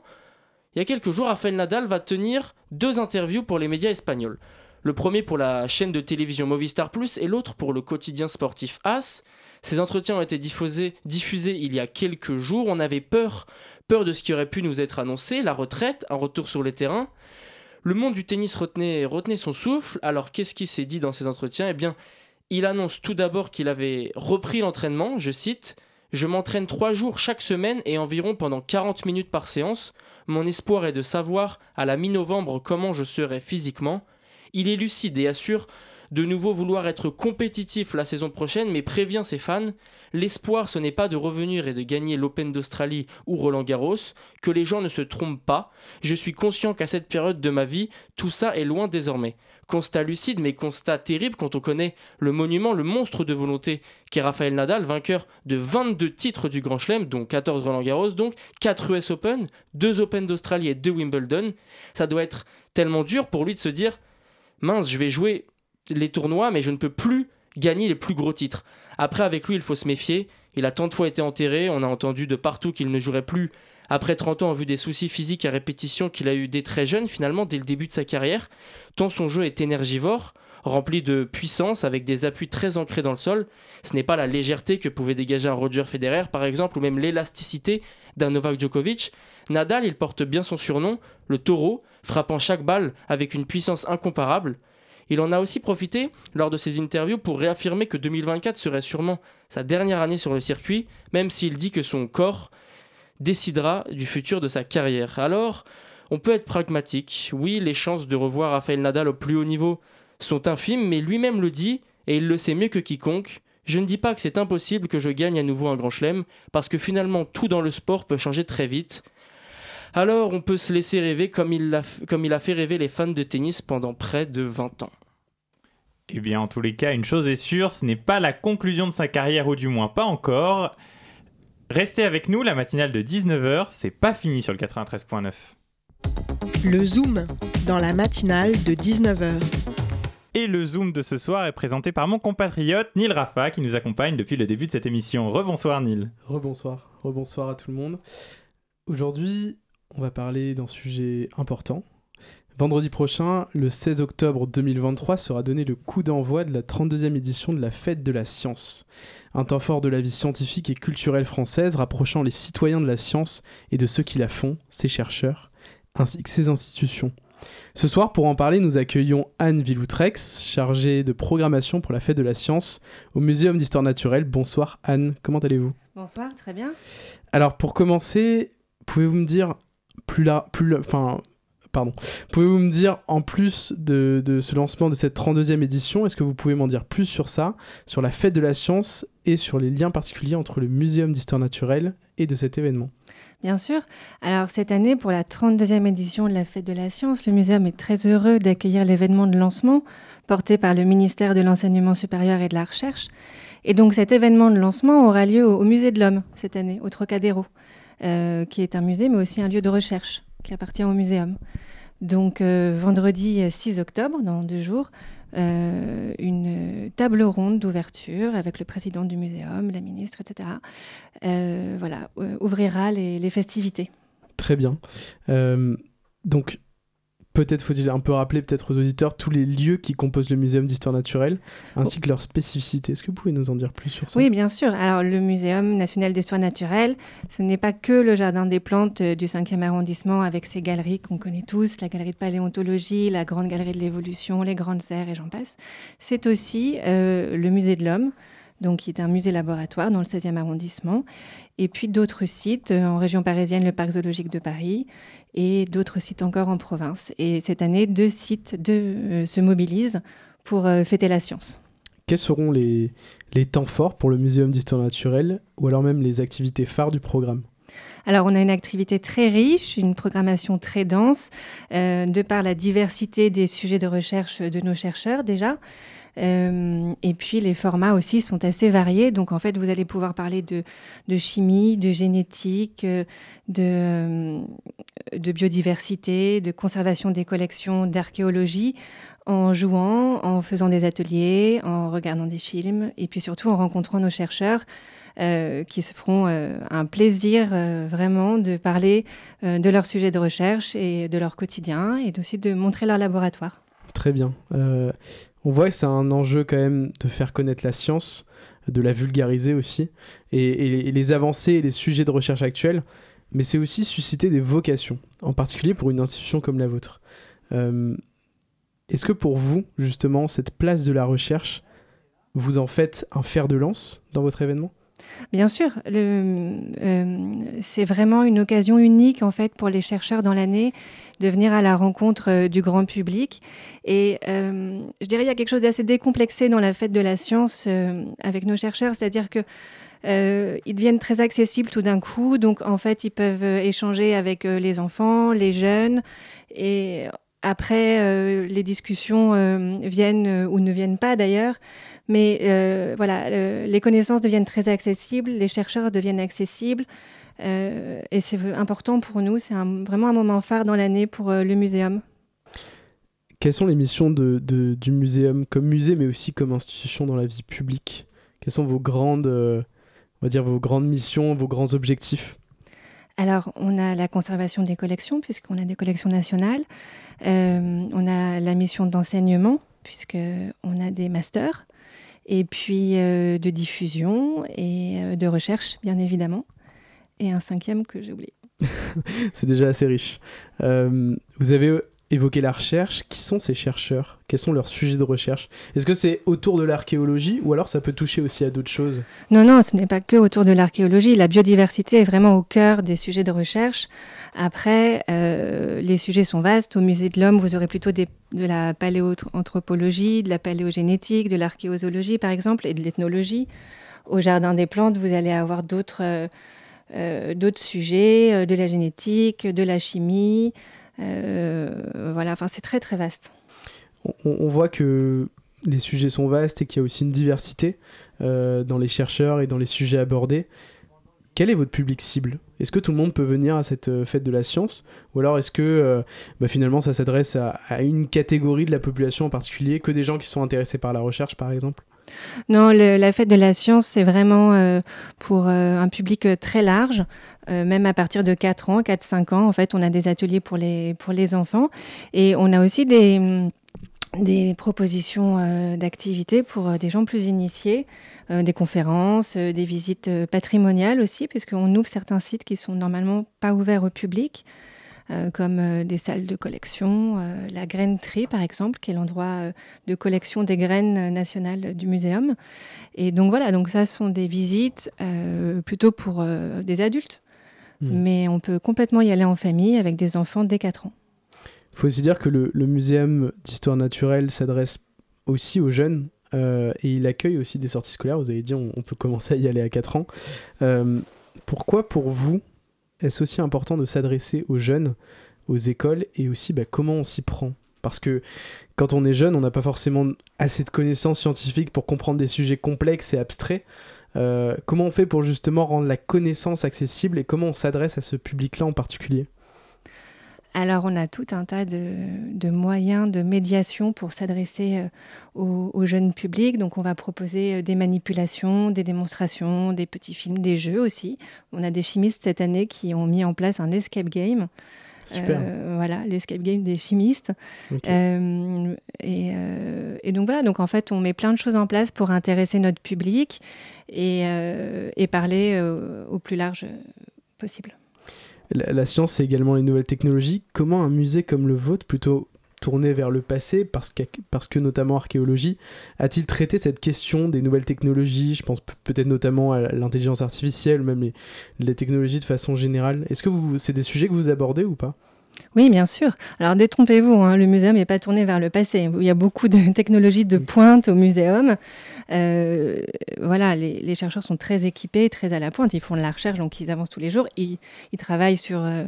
Il y a quelques jours, Rafael Nadal va tenir deux interviews pour les médias espagnols. Le premier pour la chaîne de télévision Movistar Plus et l'autre pour le quotidien sportif AS. Ces entretiens ont été diffusés, il y a quelques jours. On avait peur, peur de ce qui aurait pu nous être annoncé, la retraite, un retour sur les terrains. Le monde du tennis retenait, retenait son souffle. Alors qu'est-ce qui s'est dit dans ces entretiens? Eh bien, il annonce tout d'abord qu'il avait repris l'entraînement, je cite, Je m'entraîne trois jours chaque semaine et environ pendant 40 minutes par séance. Mon espoir est de savoir à la mi-novembre comment je serai physiquement. Il est lucide et assure de nouveau vouloir être compétitif la saison prochaine, mais prévient ses fans l'espoir ce n'est pas de revenir et de gagner l'Open d'Australie ou Roland Garros, que les gens ne se trompent pas. Je suis conscient qu'à cette période de ma vie, tout ça est loin désormais. Constat lucide, mais constat terrible quand on connaît le monument, le monstre de volonté qu'est Raphaël Nadal, vainqueur de 22 titres du Grand Chelem, dont 14 Roland Garros, donc 4 US Open, 2 Open d'Australie et 2 Wimbledon. Ça doit être tellement dur pour lui de se dire mince, je vais jouer les tournois, mais je ne peux plus gagner les plus gros titres. Après, avec lui, il faut se méfier. Il a tant de fois été enterré, on a entendu de partout qu'il ne jouerait plus après 30 ans en vue des soucis physiques à répétition qu'il a eu dès très jeune, finalement, dès le début de sa carrière, tant son jeu est énergivore, rempli de puissance, avec des appuis très ancrés dans le sol. Ce n'est pas la légèreté que pouvait dégager un Roger Federer, par exemple, ou même l'élasticité d'un Novak Djokovic. Nadal, il porte bien son surnom, le taureau, frappant chaque balle avec une puissance incomparable. Il en a aussi profité lors de ses interviews pour réaffirmer que 2024 serait sûrement sa dernière année sur le circuit, même s'il dit que son corps décidera du futur de sa carrière. Alors, on peut être pragmatique. Oui, les chances de revoir Rafael Nadal au plus haut niveau sont infimes, mais lui-même le dit, et il le sait mieux que quiconque. Je ne dis pas que c'est impossible que je gagne à nouveau un grand chelem, parce que finalement tout dans le sport peut changer très vite. Alors on peut se laisser rêver comme il, a, comme il a fait rêver les fans de tennis pendant près de 20 ans. Eh bien, en tous les cas, une chose est sûre, ce n'est pas la conclusion de sa carrière, ou du moins pas encore. Restez avec nous, la matinale de 19h, c'est pas fini sur le 93.9. Le Zoom, dans la matinale de 19h. Et le Zoom de ce soir est présenté par mon compatriote Neil Rafa, qui nous accompagne depuis le début de cette émission. Rebonsoir Neil. Rebonsoir, rebonsoir à tout le monde. Aujourd'hui, on va parler d'un sujet important, Vendredi prochain, le 16 octobre 2023, sera donné le coup d'envoi de la 32e édition de la Fête de la Science. Un temps fort de la vie scientifique et culturelle française, rapprochant les citoyens de la science et de ceux qui la font, ses chercheurs, ainsi que ses institutions. Ce soir, pour en parler, nous accueillons Anne Villoutrex, chargée de programmation pour la Fête de la Science au Muséum d'Histoire Naturelle. Bonsoir Anne, comment allez-vous? Bonsoir, très bien. Alors pour commencer, pouvez-vous me dire plus là, plus, enfin, pardon. Pouvez-vous me dire, en plus de, ce lancement de cette 32e édition, est-ce que vous pouvez m'en dire plus sur ça, sur la fête de la science et sur les liens particuliers entre le Muséum d'histoire naturelle et de cet événement? Bien sûr. Alors cette année, pour la 32e édition de la Fête de la Science, le Muséum est très heureux d'accueillir l'événement de lancement porté par le ministère de l'Enseignement supérieur et de la Recherche. Et donc cet événement de lancement aura lieu au, Musée de l'Homme cette année, au Trocadéro, euh, qui est un musée mais aussi un lieu de recherche qui appartient au muséum. Donc euh, vendredi 6 octobre, dans deux jours, euh, une table ronde d'ouverture avec le président du muséum, la ministre, etc. Euh, voilà, ouvrira les, les, festivités. Très bien. donc Peut-être faut-il un peu rappeler peut-être aux auditeurs tous les lieux qui composent le Muséum d'histoire naturelle, ainsi que leurs spécificités. Est-ce que vous pouvez nous en dire plus sur ça? Oui, bien sûr. Alors le Muséum national d'histoire naturelle, ce n'est pas que le Jardin des plantes euh, du 5e arrondissement avec ses galeries qu'on connaît tous, la galerie de paléontologie, la grande galerie de l'évolution, les grandes serres et j'en passe. C'est aussi euh, le Musée de l'homme, donc qui est un musée laboratoire dans le 16e arrondissement, et puis d'autres sites euh, en région parisienne, le parc zoologique de Paris, et d'autres sites encore en province. Et cette année, deux sites euh, se mobilisent pour euh, fêter la science. Quels seront les, les temps forts pour le Muséum d'histoire naturelle ou alors même les activités phares du programme? Alors, on a une activité très riche, une programmation très dense, euh, de par la diversité des sujets de recherche de nos chercheurs déjà. Euh, et puis les formats aussi sont assez variés. Donc en fait, vous allez pouvoir parler de, chimie, de génétique, euh, de, de, biodiversité, de conservation des collections, d'archéologie, en jouant, en faisant des ateliers, en regardant des films, et puis surtout en rencontrant nos chercheurs. Euh, qui se feront un plaisir vraiment de parler de leur sujet de recherche et de leur quotidien et aussi de montrer leur laboratoire. Très bien on voit que c'est un enjeu quand même de faire connaître la science, de la vulgariser aussi, et, les avancées et les sujets de recherche actuels, mais c'est aussi susciter des vocations, en particulier pour une institution comme la vôtre. Euh, est-ce que pour vous, justement, cette place de la recherche, vous en faites un fer de lance dans votre événement? Bien sûr, euh, c'est vraiment une occasion unique en fait pour les chercheurs dans l'année de venir à la rencontre euh, du grand public. Et euh, je dirais il y a quelque chose d'assez décomplexé dans la fête de la science avec nos chercheurs, c'est-à-dire que ils deviennent très accessibles tout d'un coup. Donc en fait, ils peuvent échanger avec les enfants, les jeunes et après, les discussions viennent ou ne viennent pas d'ailleurs, mais euh, voilà, les connaissances deviennent très accessibles, les chercheurs deviennent accessibles. Euh, et c'est important pour nous, c'est vraiment un moment phare dans l'année pour euh, le muséum. Quelles sont les missions de, du muséum comme musée, mais aussi comme institution dans la vie publique? Quelles sont vos grandes, on va dire vos grandes missions, vos grands objectifs? Alors, on a la conservation des collections, puisqu'on a des collections nationales. on a la mission d'enseignement, puisqu'on a des masters et puis euh, de diffusion et euh, de recherche, bien évidemment. Et un cinquième que j'ai oublié. C'est déjà assez riche. Euh, vous avez évoqué la recherche. Qui sont ces chercheurs? Quels sont leurs sujets de recherche? Est-ce que c'est autour de l'archéologie ou alors ça peut toucher aussi à d'autres choses? Non, non, ce n'est pas que autour de l'archéologie. La biodiversité est vraiment au cœur des sujets de recherche. Après, euh, les sujets sont vastes. Au musée de l'homme, vous aurez plutôt de la paléoanthropologie, de la paléogénétique, de l'archéozoologie, par exemple, et de l'ethnologie. Au jardin des plantes, vous allez avoir d'autres euh, euh, sujets, de la génétique, de la chimie. Voilà, enfin, c'est très très vaste. On, voit que les sujets sont vastes et qu'il y a aussi une diversité dans les chercheurs et dans les sujets abordés. Quel est votre public cible? Est-ce que tout le monde peut venir à cette euh, fête de la science Ou alors est-ce que euh, bah, finalement ça s'adresse à, une catégorie de la population en particulier, que des gens qui sont intéressés par la recherche par exemple? Non, la fête de la science, c'est vraiment euh, pour un public très large, même à partir de 4 ans, 4-5 ans. En fait, on a des ateliers pour les, pour les enfants et on a aussi des, des propositions d'activités pour des gens plus initiés. Euh, des conférences, euh, des visites euh, patrimoniales aussi, puisqu'on ouvre certains sites qui sont normalement pas ouverts au public. comme des salles de collection, la grainerie par exemple, qui est l'endroit de collection des graines nationales du muséum. Et donc voilà, donc ça sont des visites plutôt pour des adultes, hmm. mais on peut complètement y aller en famille avec des enfants dès 4 ans. Il faut aussi dire que le, le muséum d'histoire naturelle s'adresse aussi aux jeunes et il accueille aussi des sorties scolaires. Vous avez dit on, peut commencer à y aller à 4 ans. Euh, pourquoi pour vous est-ce aussi important de s'adresser aux jeunes, aux écoles et aussi bah, comment on s'y prend? Parce que quand on est jeune, on n'a pas forcément assez de connaissances scientifiques pour comprendre des sujets complexes et abstraits. Euh, comment on fait pour justement rendre la connaissance accessible et comment on s'adresse à ce public-là en particulier? Alors, on a tout un tas de, moyens de médiation pour s'adresser euh, au, jeunes publics. Donc, on va proposer euh, des manipulations, des démonstrations, des petits films, des jeux aussi. On a des chimistes cette année qui ont mis en place un escape game. Super. Euh, voilà, l'escape game des chimistes. et, donc voilà, donc en fait, on met plein de choses en place pour intéresser notre public et, et parler au plus large possible. La, science, c'est également les nouvelles technologies. Comment un musée comme le vôtre, plutôt tourné vers le passé, parce que, parce que notamment archéologie, a-t-il traité cette question des nouvelles technologies? Je pense peut-être notamment à l'intelligence artificielle, même les technologies de façon générale. Est-ce que c'est des sujets que vous abordez ou pas? Oui, bien sûr. Alors détrompez-vous, hein, le muséum n'est pas tourné vers le passé. Il y a beaucoup de technologies de pointe au muséum. Euh, voilà, les, chercheurs sont très équipés, très à la pointe. Ils font de la recherche, donc ils avancent tous les jours. Ils, travaillent sur euh,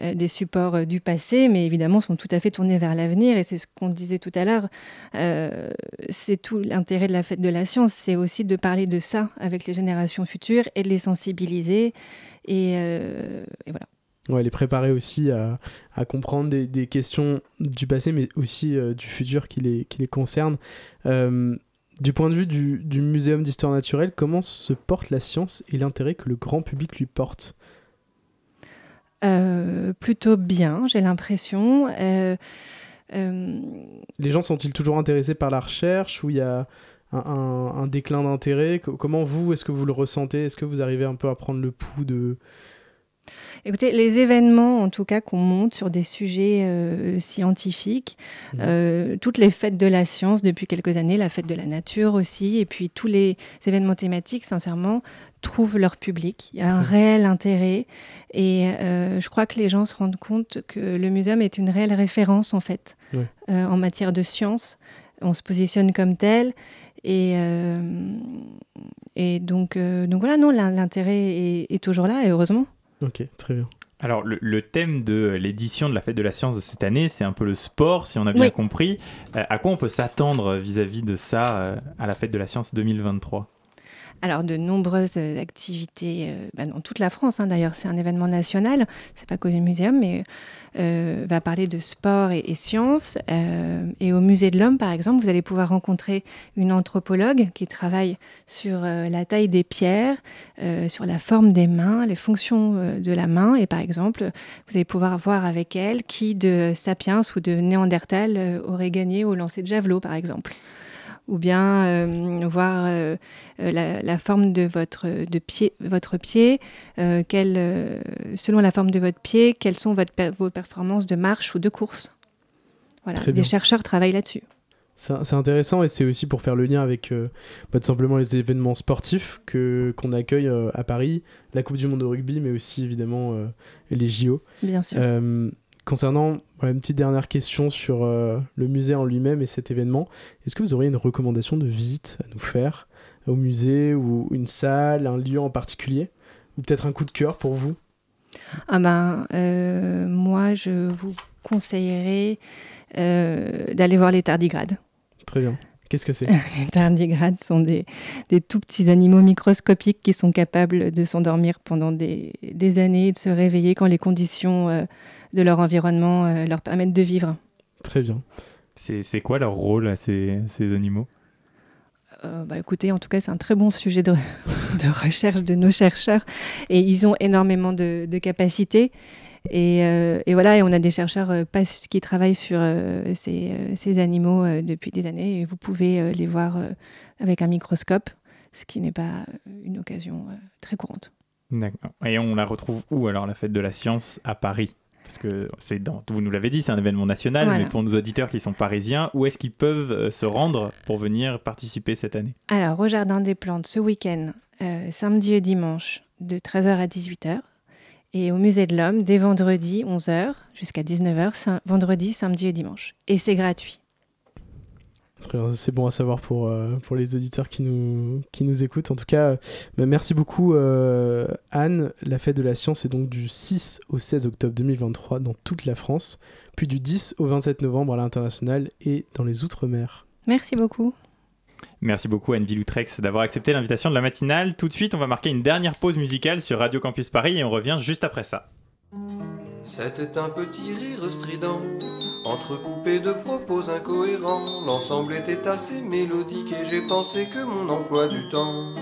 euh, des supports du passé, mais évidemment sont tout à fait tournés vers l'avenir. Et c'est ce qu'on disait tout à l'heure. c'est tout l'intérêt de la fête de la science, c'est aussi de parler de ça avec les générations futures et de les sensibiliser. et voilà. Ouais, les préparer aussi à, comprendre des, questions du passé, mais aussi euh, du futur qui les, qui les concerne. Euh, du point de vue du, du Muséum d'histoire naturelle, comment se porte la science et l'intérêt que le grand public lui porte? Euh, Plutôt bien, j'ai l'impression. Les gens sont-ils toujours intéressés par la recherche ou il y a un, un déclin d'intérêt? Comment vous, est-ce que vous le ressentez? Est-ce que vous arrivez un peu à prendre le pouls de Écoutez, les événements, en tout cas, qu'on monte sur des sujets euh, scientifiques, Mhm. euh, toutes les fêtes de la science depuis quelques années, la fête de la nature aussi, et puis tous les événements thématiques, sincèrement, trouvent leur public. Il y a un réel intérêt, et euh, je crois que les gens se rendent compte que le muséum est une réelle référence, en fait, en matière de science. On se positionne comme tel, et, et donc, donc voilà, non, l'in- l'intérêt est, est toujours là, et heureusement. Ok, très bien. Alors, le, le thème de l'édition de la Fête de la Science de cette année, c'est un peu le sport, si on a bien Oui. compris. Euh, à quoi on peut s'attendre vis-à-vis de ça euh, à la Fête de la Science 2023 Alors, de nombreuses euh, activités euh, bah, dans toute la France. hein, D'ailleurs, c'est un événement national. C'est pas qu'au muséum, mais euh, va parler de sport et, et sciences. Et au musée de l'Homme, par exemple, vous allez pouvoir rencontrer une anthropologue qui travaille sur la taille des pierres, sur la forme des mains, les fonctions de la main. Et par exemple, vous allez pouvoir voir avec elle qui de Sapiens ou de Néandertal aurait gagné au lancer de javelot, par exemple ou bien euh, voir euh, euh, la, la forme de votre, de pied, votre pied, euh, quelle, selon la forme de votre pied, quelles sont votre vos performances de marche ou de course. Voilà, des chercheurs travaillent là-dessus. C'est intéressant et c'est aussi pour faire le lien avec euh, bah, tout simplement les événements sportifs que qu'on accueille à Paris, la Coupe du Monde de rugby, mais aussi évidemment les JO. Bien sûr. Concernant une petite dernière question sur euh, le musée en lui-même et cet événement, est-ce que vous auriez une recommandation de visite à nous faire au musée ou une salle, un lieu en particulier? Ou peut-être un coup de cœur pour vous? Ah ben, euh, moi, je vous conseillerais euh, d'aller voir les tardigrades. Très bien. Qu'est-ce que c'est? Les tardigrades sont des, des tout petits animaux microscopiques qui sont capables de s'endormir pendant des, des années et de se réveiller quand les conditions euh, de leur environnement euh, leur permettent de vivre. Très bien. C'est c'est quoi leur rôle à ces, ces animaux? Euh, bah, écoutez, en tout cas, c'est un très bon sujet de, de recherche de nos chercheurs et ils ont énormément de, de capacités. Et, euh, et voilà, et on a des chercheurs euh, qui travaillent sur euh, ces, ces animaux depuis des années et vous pouvez les voir avec un microscope, ce qui n'est pas une occasion très courante. D'accord. Et on la retrouve où alors la Fête de la Science à Paris? Parce que c'est dans, vous nous l'avez dit, c'est un événement national, Voilà. mais pour nos auditeurs qui sont parisiens, où est-ce qu'ils peuvent se rendre pour venir participer cette année? Alors, au Jardin des Plantes, ce week-end, euh, samedi et dimanche, de 13h à 18h. Et au Musée de l'Homme, dès vendredi, 11h jusqu'à 19h, sam- vendredi, samedi et dimanche. Et c'est gratuit. Bien, C'est bon à savoir pour, euh, pour les auditeurs qui nous, qui nous écoutent. En tout cas, euh, bah, merci beaucoup euh, Anne. La fête de la science est donc du 6 au 16 octobre 2023 dans toute la France, puis du 10 au 27 novembre à l'international et dans les Outre-mer. Merci beaucoup. Merci beaucoup Anne Villoutrex d'avoir accepté l'invitation de la matinale. Tout de suite, on va marquer une dernière pause musicale sur Radio Campus Paris et on revient juste après ça. C'était un petit rire strident, entrecoupé de propos incohérents. L'ensemble était assez mélodique et j'ai pensé que mon emploi du temps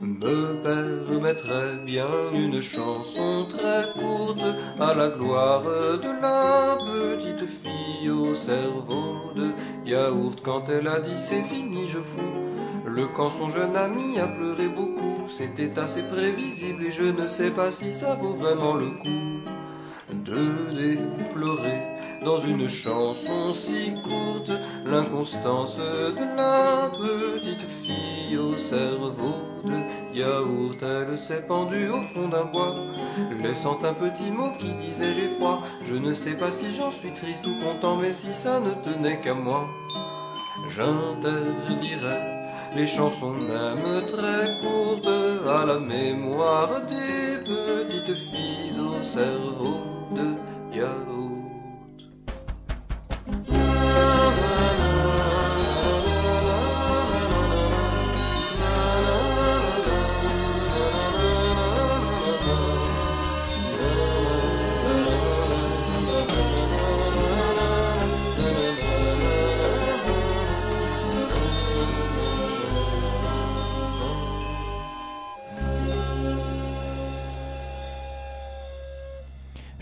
me permettrait bien une chanson très courte à la gloire de la petite fille au cerveau de yaourt. Quand elle a dit c'est fini, je fous. Le quand son jeune ami a pleuré beaucoup, c'était assez prévisible et je ne sais pas si ça vaut vraiment le coup de déplorer dans une chanson si courte l'inconstance de la petite fille au cerveau de yaourt. Elle s'est pendue au fond d'un bois, laissant un petit mot qui disait j'ai froid. Je ne sais pas si j'en suis triste ou content, mais si ça ne tenait qu'à moi, j'interdirais les chansons même très courtes à la mémoire des petites filles au cerveau de yaourt.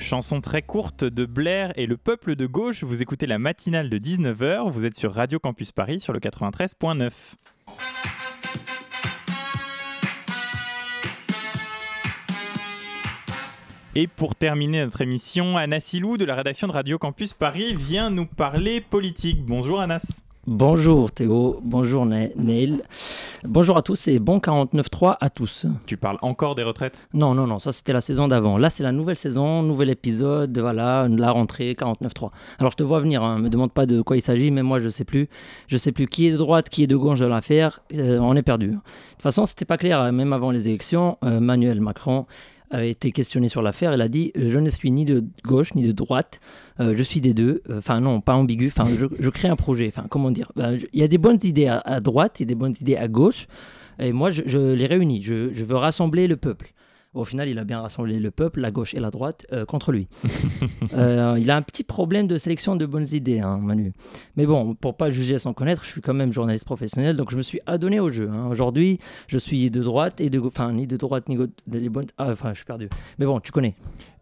Chanson très courte de Blair et le peuple de gauche. Vous écoutez la matinale de 19h. Vous êtes sur Radio Campus Paris sur le 93.9. Et pour terminer notre émission, Anas Silou de la rédaction de Radio Campus Paris vient nous parler politique. Bonjour Anas. Bonjour Théo, bonjour Neil, bonjour à tous et bon 49.3 à tous. Tu parles encore des retraites? Non, non, non, ça c'était la saison d'avant. Là c'est la nouvelle saison, nouvel épisode, voilà, la rentrée 49.3. Alors je te vois venir, hein, me demande pas de quoi il s'agit, mais moi je sais plus. Je sais plus qui est de droite, qui est de gauche de l'affaire, euh, on est perdu. De toute façon c'était pas clair, hein, même avant les élections, euh, Manuel Macron a été questionné sur l'affaire, il a dit euh, Je ne suis ni de gauche ni de droite, euh, je suis des deux. Euh, enfin, non, pas ambigu. Enfin, je, crée un projet. Enfin, comment dire? Ben, Il y a des bonnes idées à, droite et des bonnes idées à gauche. Et moi, je, les réunis. Je, veux rassembler le peuple. Au final, il a bien rassemblé le peuple, la gauche et la droite, euh, contre lui. Euh, il a un petit problème de sélection de bonnes idées, hein, Manu. Mais bon, pour pas juger sans connaître, je suis quand même journaliste professionnel, donc je me suis adonné au jeu. Hein. Aujourd'hui, je suis de droite et de enfin ni de droite ni de les bonnes. Ah, enfin, je suis perdu. Mais bon, tu connais.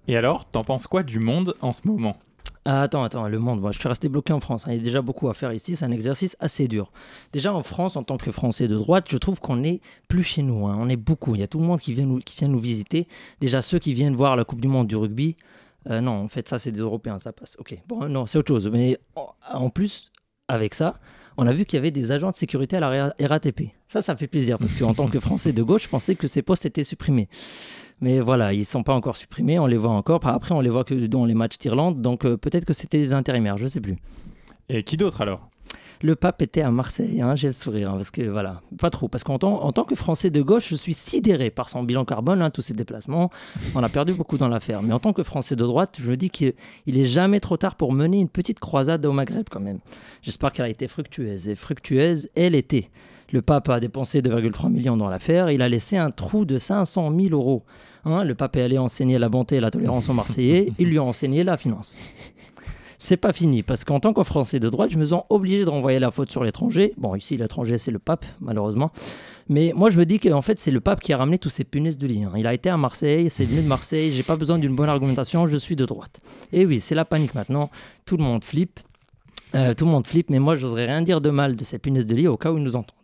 Et alors, t'en penses quoi du monde en ce moment ah, attends, attends, le monde, moi, je suis resté bloqué en France. Hein. Il y a déjà beaucoup à faire ici, c'est un exercice assez dur. Déjà en France, en tant que Français de droite, je trouve qu'on n'est plus chez nous. Hein. On est beaucoup. Il y a tout le monde qui vient, nous, visiter. Déjà ceux qui viennent voir la Coupe du Monde du rugby. Euh, non, en fait, ça, c'est des Européens, ça passe. Ok, bon, non, c'est autre chose. Mais en plus, avec ça, on a vu qu'il y avait des agents de sécurité à la RATP. Ça, ça fait plaisir parce qu'en tant que Français de gauche, je pensais que ces postes étaient supprimés. Mais voilà, ils ne sont pas encore supprimés, on les voit encore. Après, on les voit que dans les matchs d'Irlande, donc euh, peut-être que c'était des intérimaires, je ne sais plus. Et qui d'autre alors? Le pape était à Marseille, hein, j'ai le sourire, hein, parce que voilà, pas trop, parce qu'en tant, en tant que Français de gauche, je suis sidéré par son bilan carbone, hein, tous ses déplacements, on a perdu beaucoup dans l'affaire. Mais en tant que Français de droite, je me dis qu'il est jamais trop tard pour mener une petite croisade au Maghreb quand même. J'espère qu'elle a été fructueuse, et fructueuse, elle était. Le pape a dépensé 2,3 millions dans l'affaire, il a laissé un trou de 500 000 euros Hein, le pape est allé enseigner la bonté et la tolérance aux Marseillais, il lui a enseigné la finance. C'est pas fini, parce qu'en tant que Français de droite, je me sens obligé de renvoyer la faute sur l'étranger. Bon, ici, l'étranger, c'est le pape, malheureusement. Mais moi, je me dis qu'en fait, c'est le pape qui a ramené tous ces punaises de lit. Hein. Il a été à Marseille, c'est venu de Marseille, j'ai pas besoin d'une bonne argumentation, je suis de droite. Et oui, c'est la panique maintenant, tout le monde flippe. Euh, tout le monde flippe, mais moi, j'oserais rien dire de mal de ces punaises de lit au cas où ils nous entendent.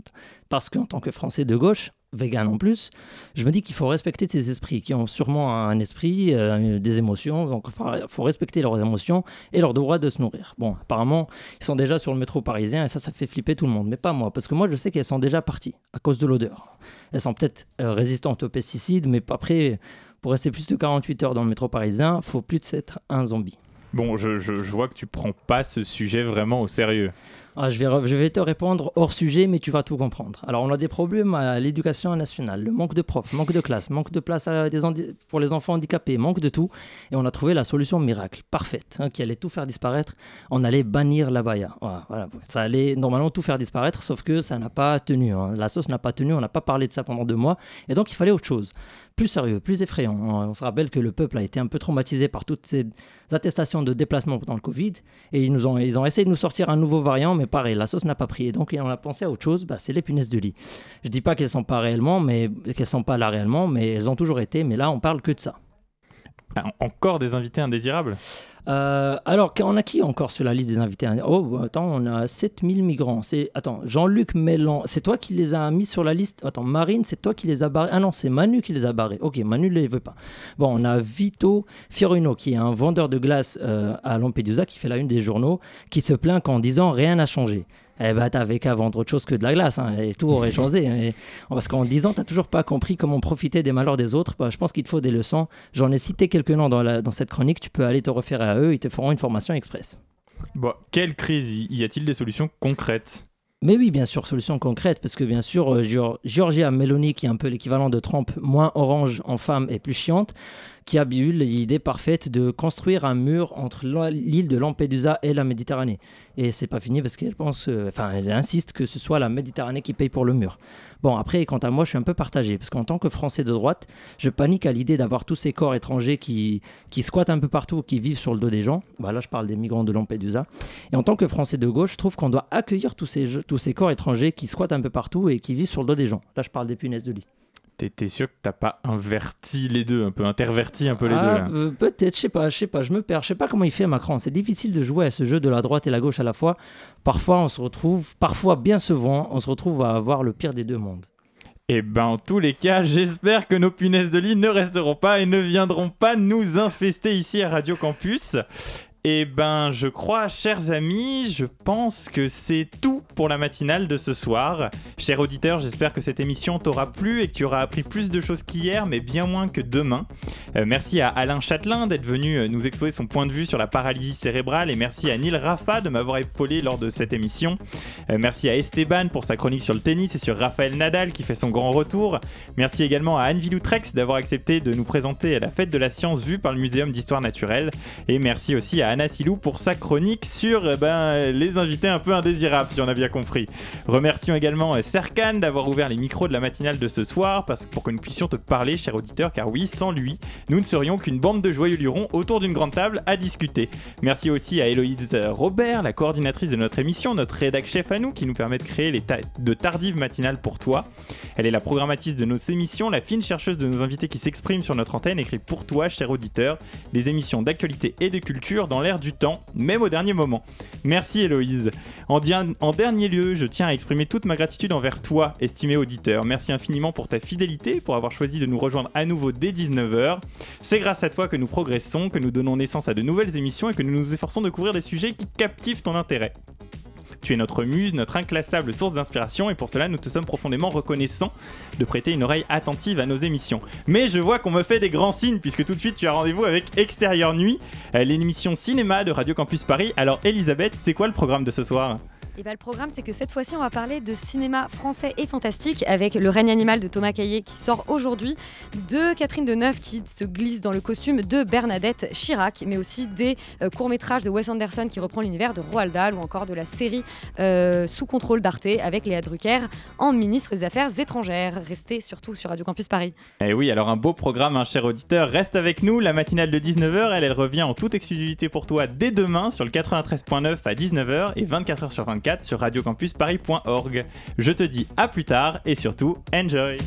Parce qu'en tant que Français de gauche, vegan en plus, je me dis qu'il faut respecter ces esprits qui ont sûrement un esprit, euh, des émotions, donc il faut respecter leurs émotions et leur devoir de se nourrir. Bon, apparemment, ils sont déjà sur le métro parisien et ça, ça fait flipper tout le monde, mais pas moi, parce que moi, je sais qu'elles sont déjà parties à cause de l'odeur. Elles sont peut-être euh, résistantes aux pesticides, mais après, pour rester plus de 48 heures dans le métro parisien, faut plus être un zombie. Bon, je, je, vois que tu prends pas ce sujet vraiment au sérieux. Ah, je, vais, te répondre hors sujet, mais tu vas tout comprendre. Alors, on a des problèmes à l'éducation nationale, le manque de profs, manque de classes, manque de place pour les enfants handicapés, manque de tout. Et on a trouvé la solution miracle, parfaite, hein, qui allait tout faire disparaître. On allait bannir la baya. Voilà, Ça allait normalement tout faire disparaître, sauf que ça n'a pas tenu. Hein. La sauce n'a pas tenu, on n'a pas parlé de ça pendant deux mois. Et donc, il fallait autre chose plus sérieux, plus effrayant. On se rappelle que le peuple a été un peu traumatisé par toutes ces attestations de déplacement pendant le Covid et ils, ont, ils ont essayé de nous sortir un nouveau variant, mais pareil, la sauce n'a pas pris. Et donc on a pensé à autre chose, bah, c'est les punaises de lit. Je dis pas qu'elles sont pas réellement, mais qu'elles sont pas là réellement, mais elles ont toujours été. Mais là, on parle que de ça. Encore des invités indésirables? Euh, alors, on a qui encore sur la liste des invités? Oh, attends, on a 7000 migrants. C'est Attends, Jean-Luc Mélan, c'est toi qui les as mis sur la liste? Attends, Marine, c'est toi qui les as barrés? Ah non, c'est Manu qui les a barrés. Ok, Manu ne les veut pas. Bon, on a Vito Fioruno, qui est un vendeur de glace euh, à Lampedusa, qui fait la une des journaux, qui se plaint qu'en disant rien n'a changé eh ben, t'avais qu'à vendre autre chose que de la glace, hein, et tout aurait changé. Hein, parce qu'en 10 ans, t'as toujours pas compris comment profiter des malheurs des autres. Bah, je pense qu'il te faut des leçons. J'en ai cité quelques noms dans, dans cette chronique. Tu peux aller te référer à eux. Ils te feront une formation express. Bon, quelle crise? Y a-t-il des solutions concrètes? Mais oui, bien sûr, solution concrète, parce que bien sûr, euh, Georgia Meloni, qui est un peu l'équivalent de Trump, moins orange en femme et plus chiante, qui a eu l'idée parfaite de construire un mur entre l'île de Lampedusa et la Méditerranée. Et c'est pas fini parce qu'elle pense, euh, enfin, elle insiste que ce soit la Méditerranée qui paye pour le mur. Bon, après, quant à moi, je suis un peu partagé parce qu'en tant que Français de droite, je panique à l'idée d'avoir tous ces corps étrangers qui, qui squattent un peu partout, qui vivent sur le dos des gens. Bah, là, je parle des migrants de Lampedusa. Et en tant que Français de gauche, je trouve qu'on doit accueillir tous ces, tous ces corps étrangers qui squattent un peu partout et qui vivent sur le dos des gens. Là, je parle des punaises de lit. T'es sûr que t'as pas inverti les deux, un peu interverti un peu les ah, deux euh, Peut-être, je sais pas, je sais pas, je me perds, je sais pas comment il fait Macron. C'est difficile de jouer à ce jeu de la droite et la gauche à la fois. Parfois, on se retrouve, parfois bien souvent, on se retrouve à avoir le pire des deux mondes. Et ben en tous les cas, j'espère que nos punaises de lit ne resteront pas et ne viendront pas nous infester ici à Radio Campus. Et ben, je crois, chers amis, je pense que c'est tout pour la matinale de ce soir. Cher auditeur, j'espère que cette émission t'aura plu et que tu auras appris plus de choses qu'hier, mais bien moins que demain. Euh, merci à Alain Châtelain d'être venu euh, nous exposer son point de vue sur la paralysie cérébrale et merci à Neil Rafa de m'avoir épaulé lors de cette émission. Euh, merci à Esteban pour sa chronique sur le tennis et sur Raphaël Nadal qui fait son grand retour. Merci également à Anne Viloutrex d'avoir accepté de nous présenter la fête de la science vue par le Muséum d'histoire naturelle. Et merci aussi à Anna Silou pour sa chronique sur eh ben, les invités un peu indésirables, si on a bien compris. Remercions également euh, Serkan d'avoir ouvert les micros de la matinale de ce soir parce, pour que nous puissions te parler, cher auditeur, car oui, sans lui, nous ne serions qu'une bande de joyeux lurons autour d'une grande table à discuter. Merci aussi à Héloïse Robert, la coordinatrice de notre émission, notre rédac chef à nous, qui nous permet de créer les de tardives matinales pour toi. Elle est la programmatrice de nos émissions, la fine chercheuse de nos invités qui s'expriment sur notre antenne, écrit pour toi, cher auditeur, des émissions d'actualité et de culture dans l'air du temps, même au dernier moment. Merci Héloïse. En, dernier lieu, je tiens à exprimer toute ma gratitude envers toi, estimé auditeur. Merci infiniment pour ta fidélité, pour avoir choisi de nous rejoindre à nouveau dès 19h. C'est grâce à toi que nous progressons, que nous donnons naissance à de nouvelles émissions et que nous nous efforçons de couvrir des sujets qui captivent ton intérêt. Tu es notre muse, notre inclassable source d'inspiration et pour cela nous te sommes profondément reconnaissants de prêter une oreille attentive à nos émissions. Mais je vois qu'on me fait des grands signes puisque tout de suite tu as rendez-vous avec Extérieur Nuit, euh, l'émission cinéma de Radio Campus Paris. Alors Elisabeth, c'est quoi le programme de ce soir? Et bah, le programme, c'est que cette fois-ci, on va parler de cinéma français et fantastique avec Le règne animal de Thomas Caillé qui sort aujourd'hui, de Catherine Deneuve qui se glisse dans le costume de Bernadette Chirac, mais aussi des euh, courts-métrages de Wes Anderson qui reprend l'univers de Roald Dahl ou encore de la série euh, Sous contrôle d'Arte avec Léa Drucker en ministre des Affaires étrangères. Restez surtout sur Radio Campus Paris. Et eh oui, alors un beau programme, un cher auditeur. Reste avec nous, la matinale de 19h, elle, elle revient en toute exclusivité pour toi dès demain sur le 93.9 à 19h et 24h sur 24 sur radiocampusparis.org. Je te dis à plus tard et surtout, enjoy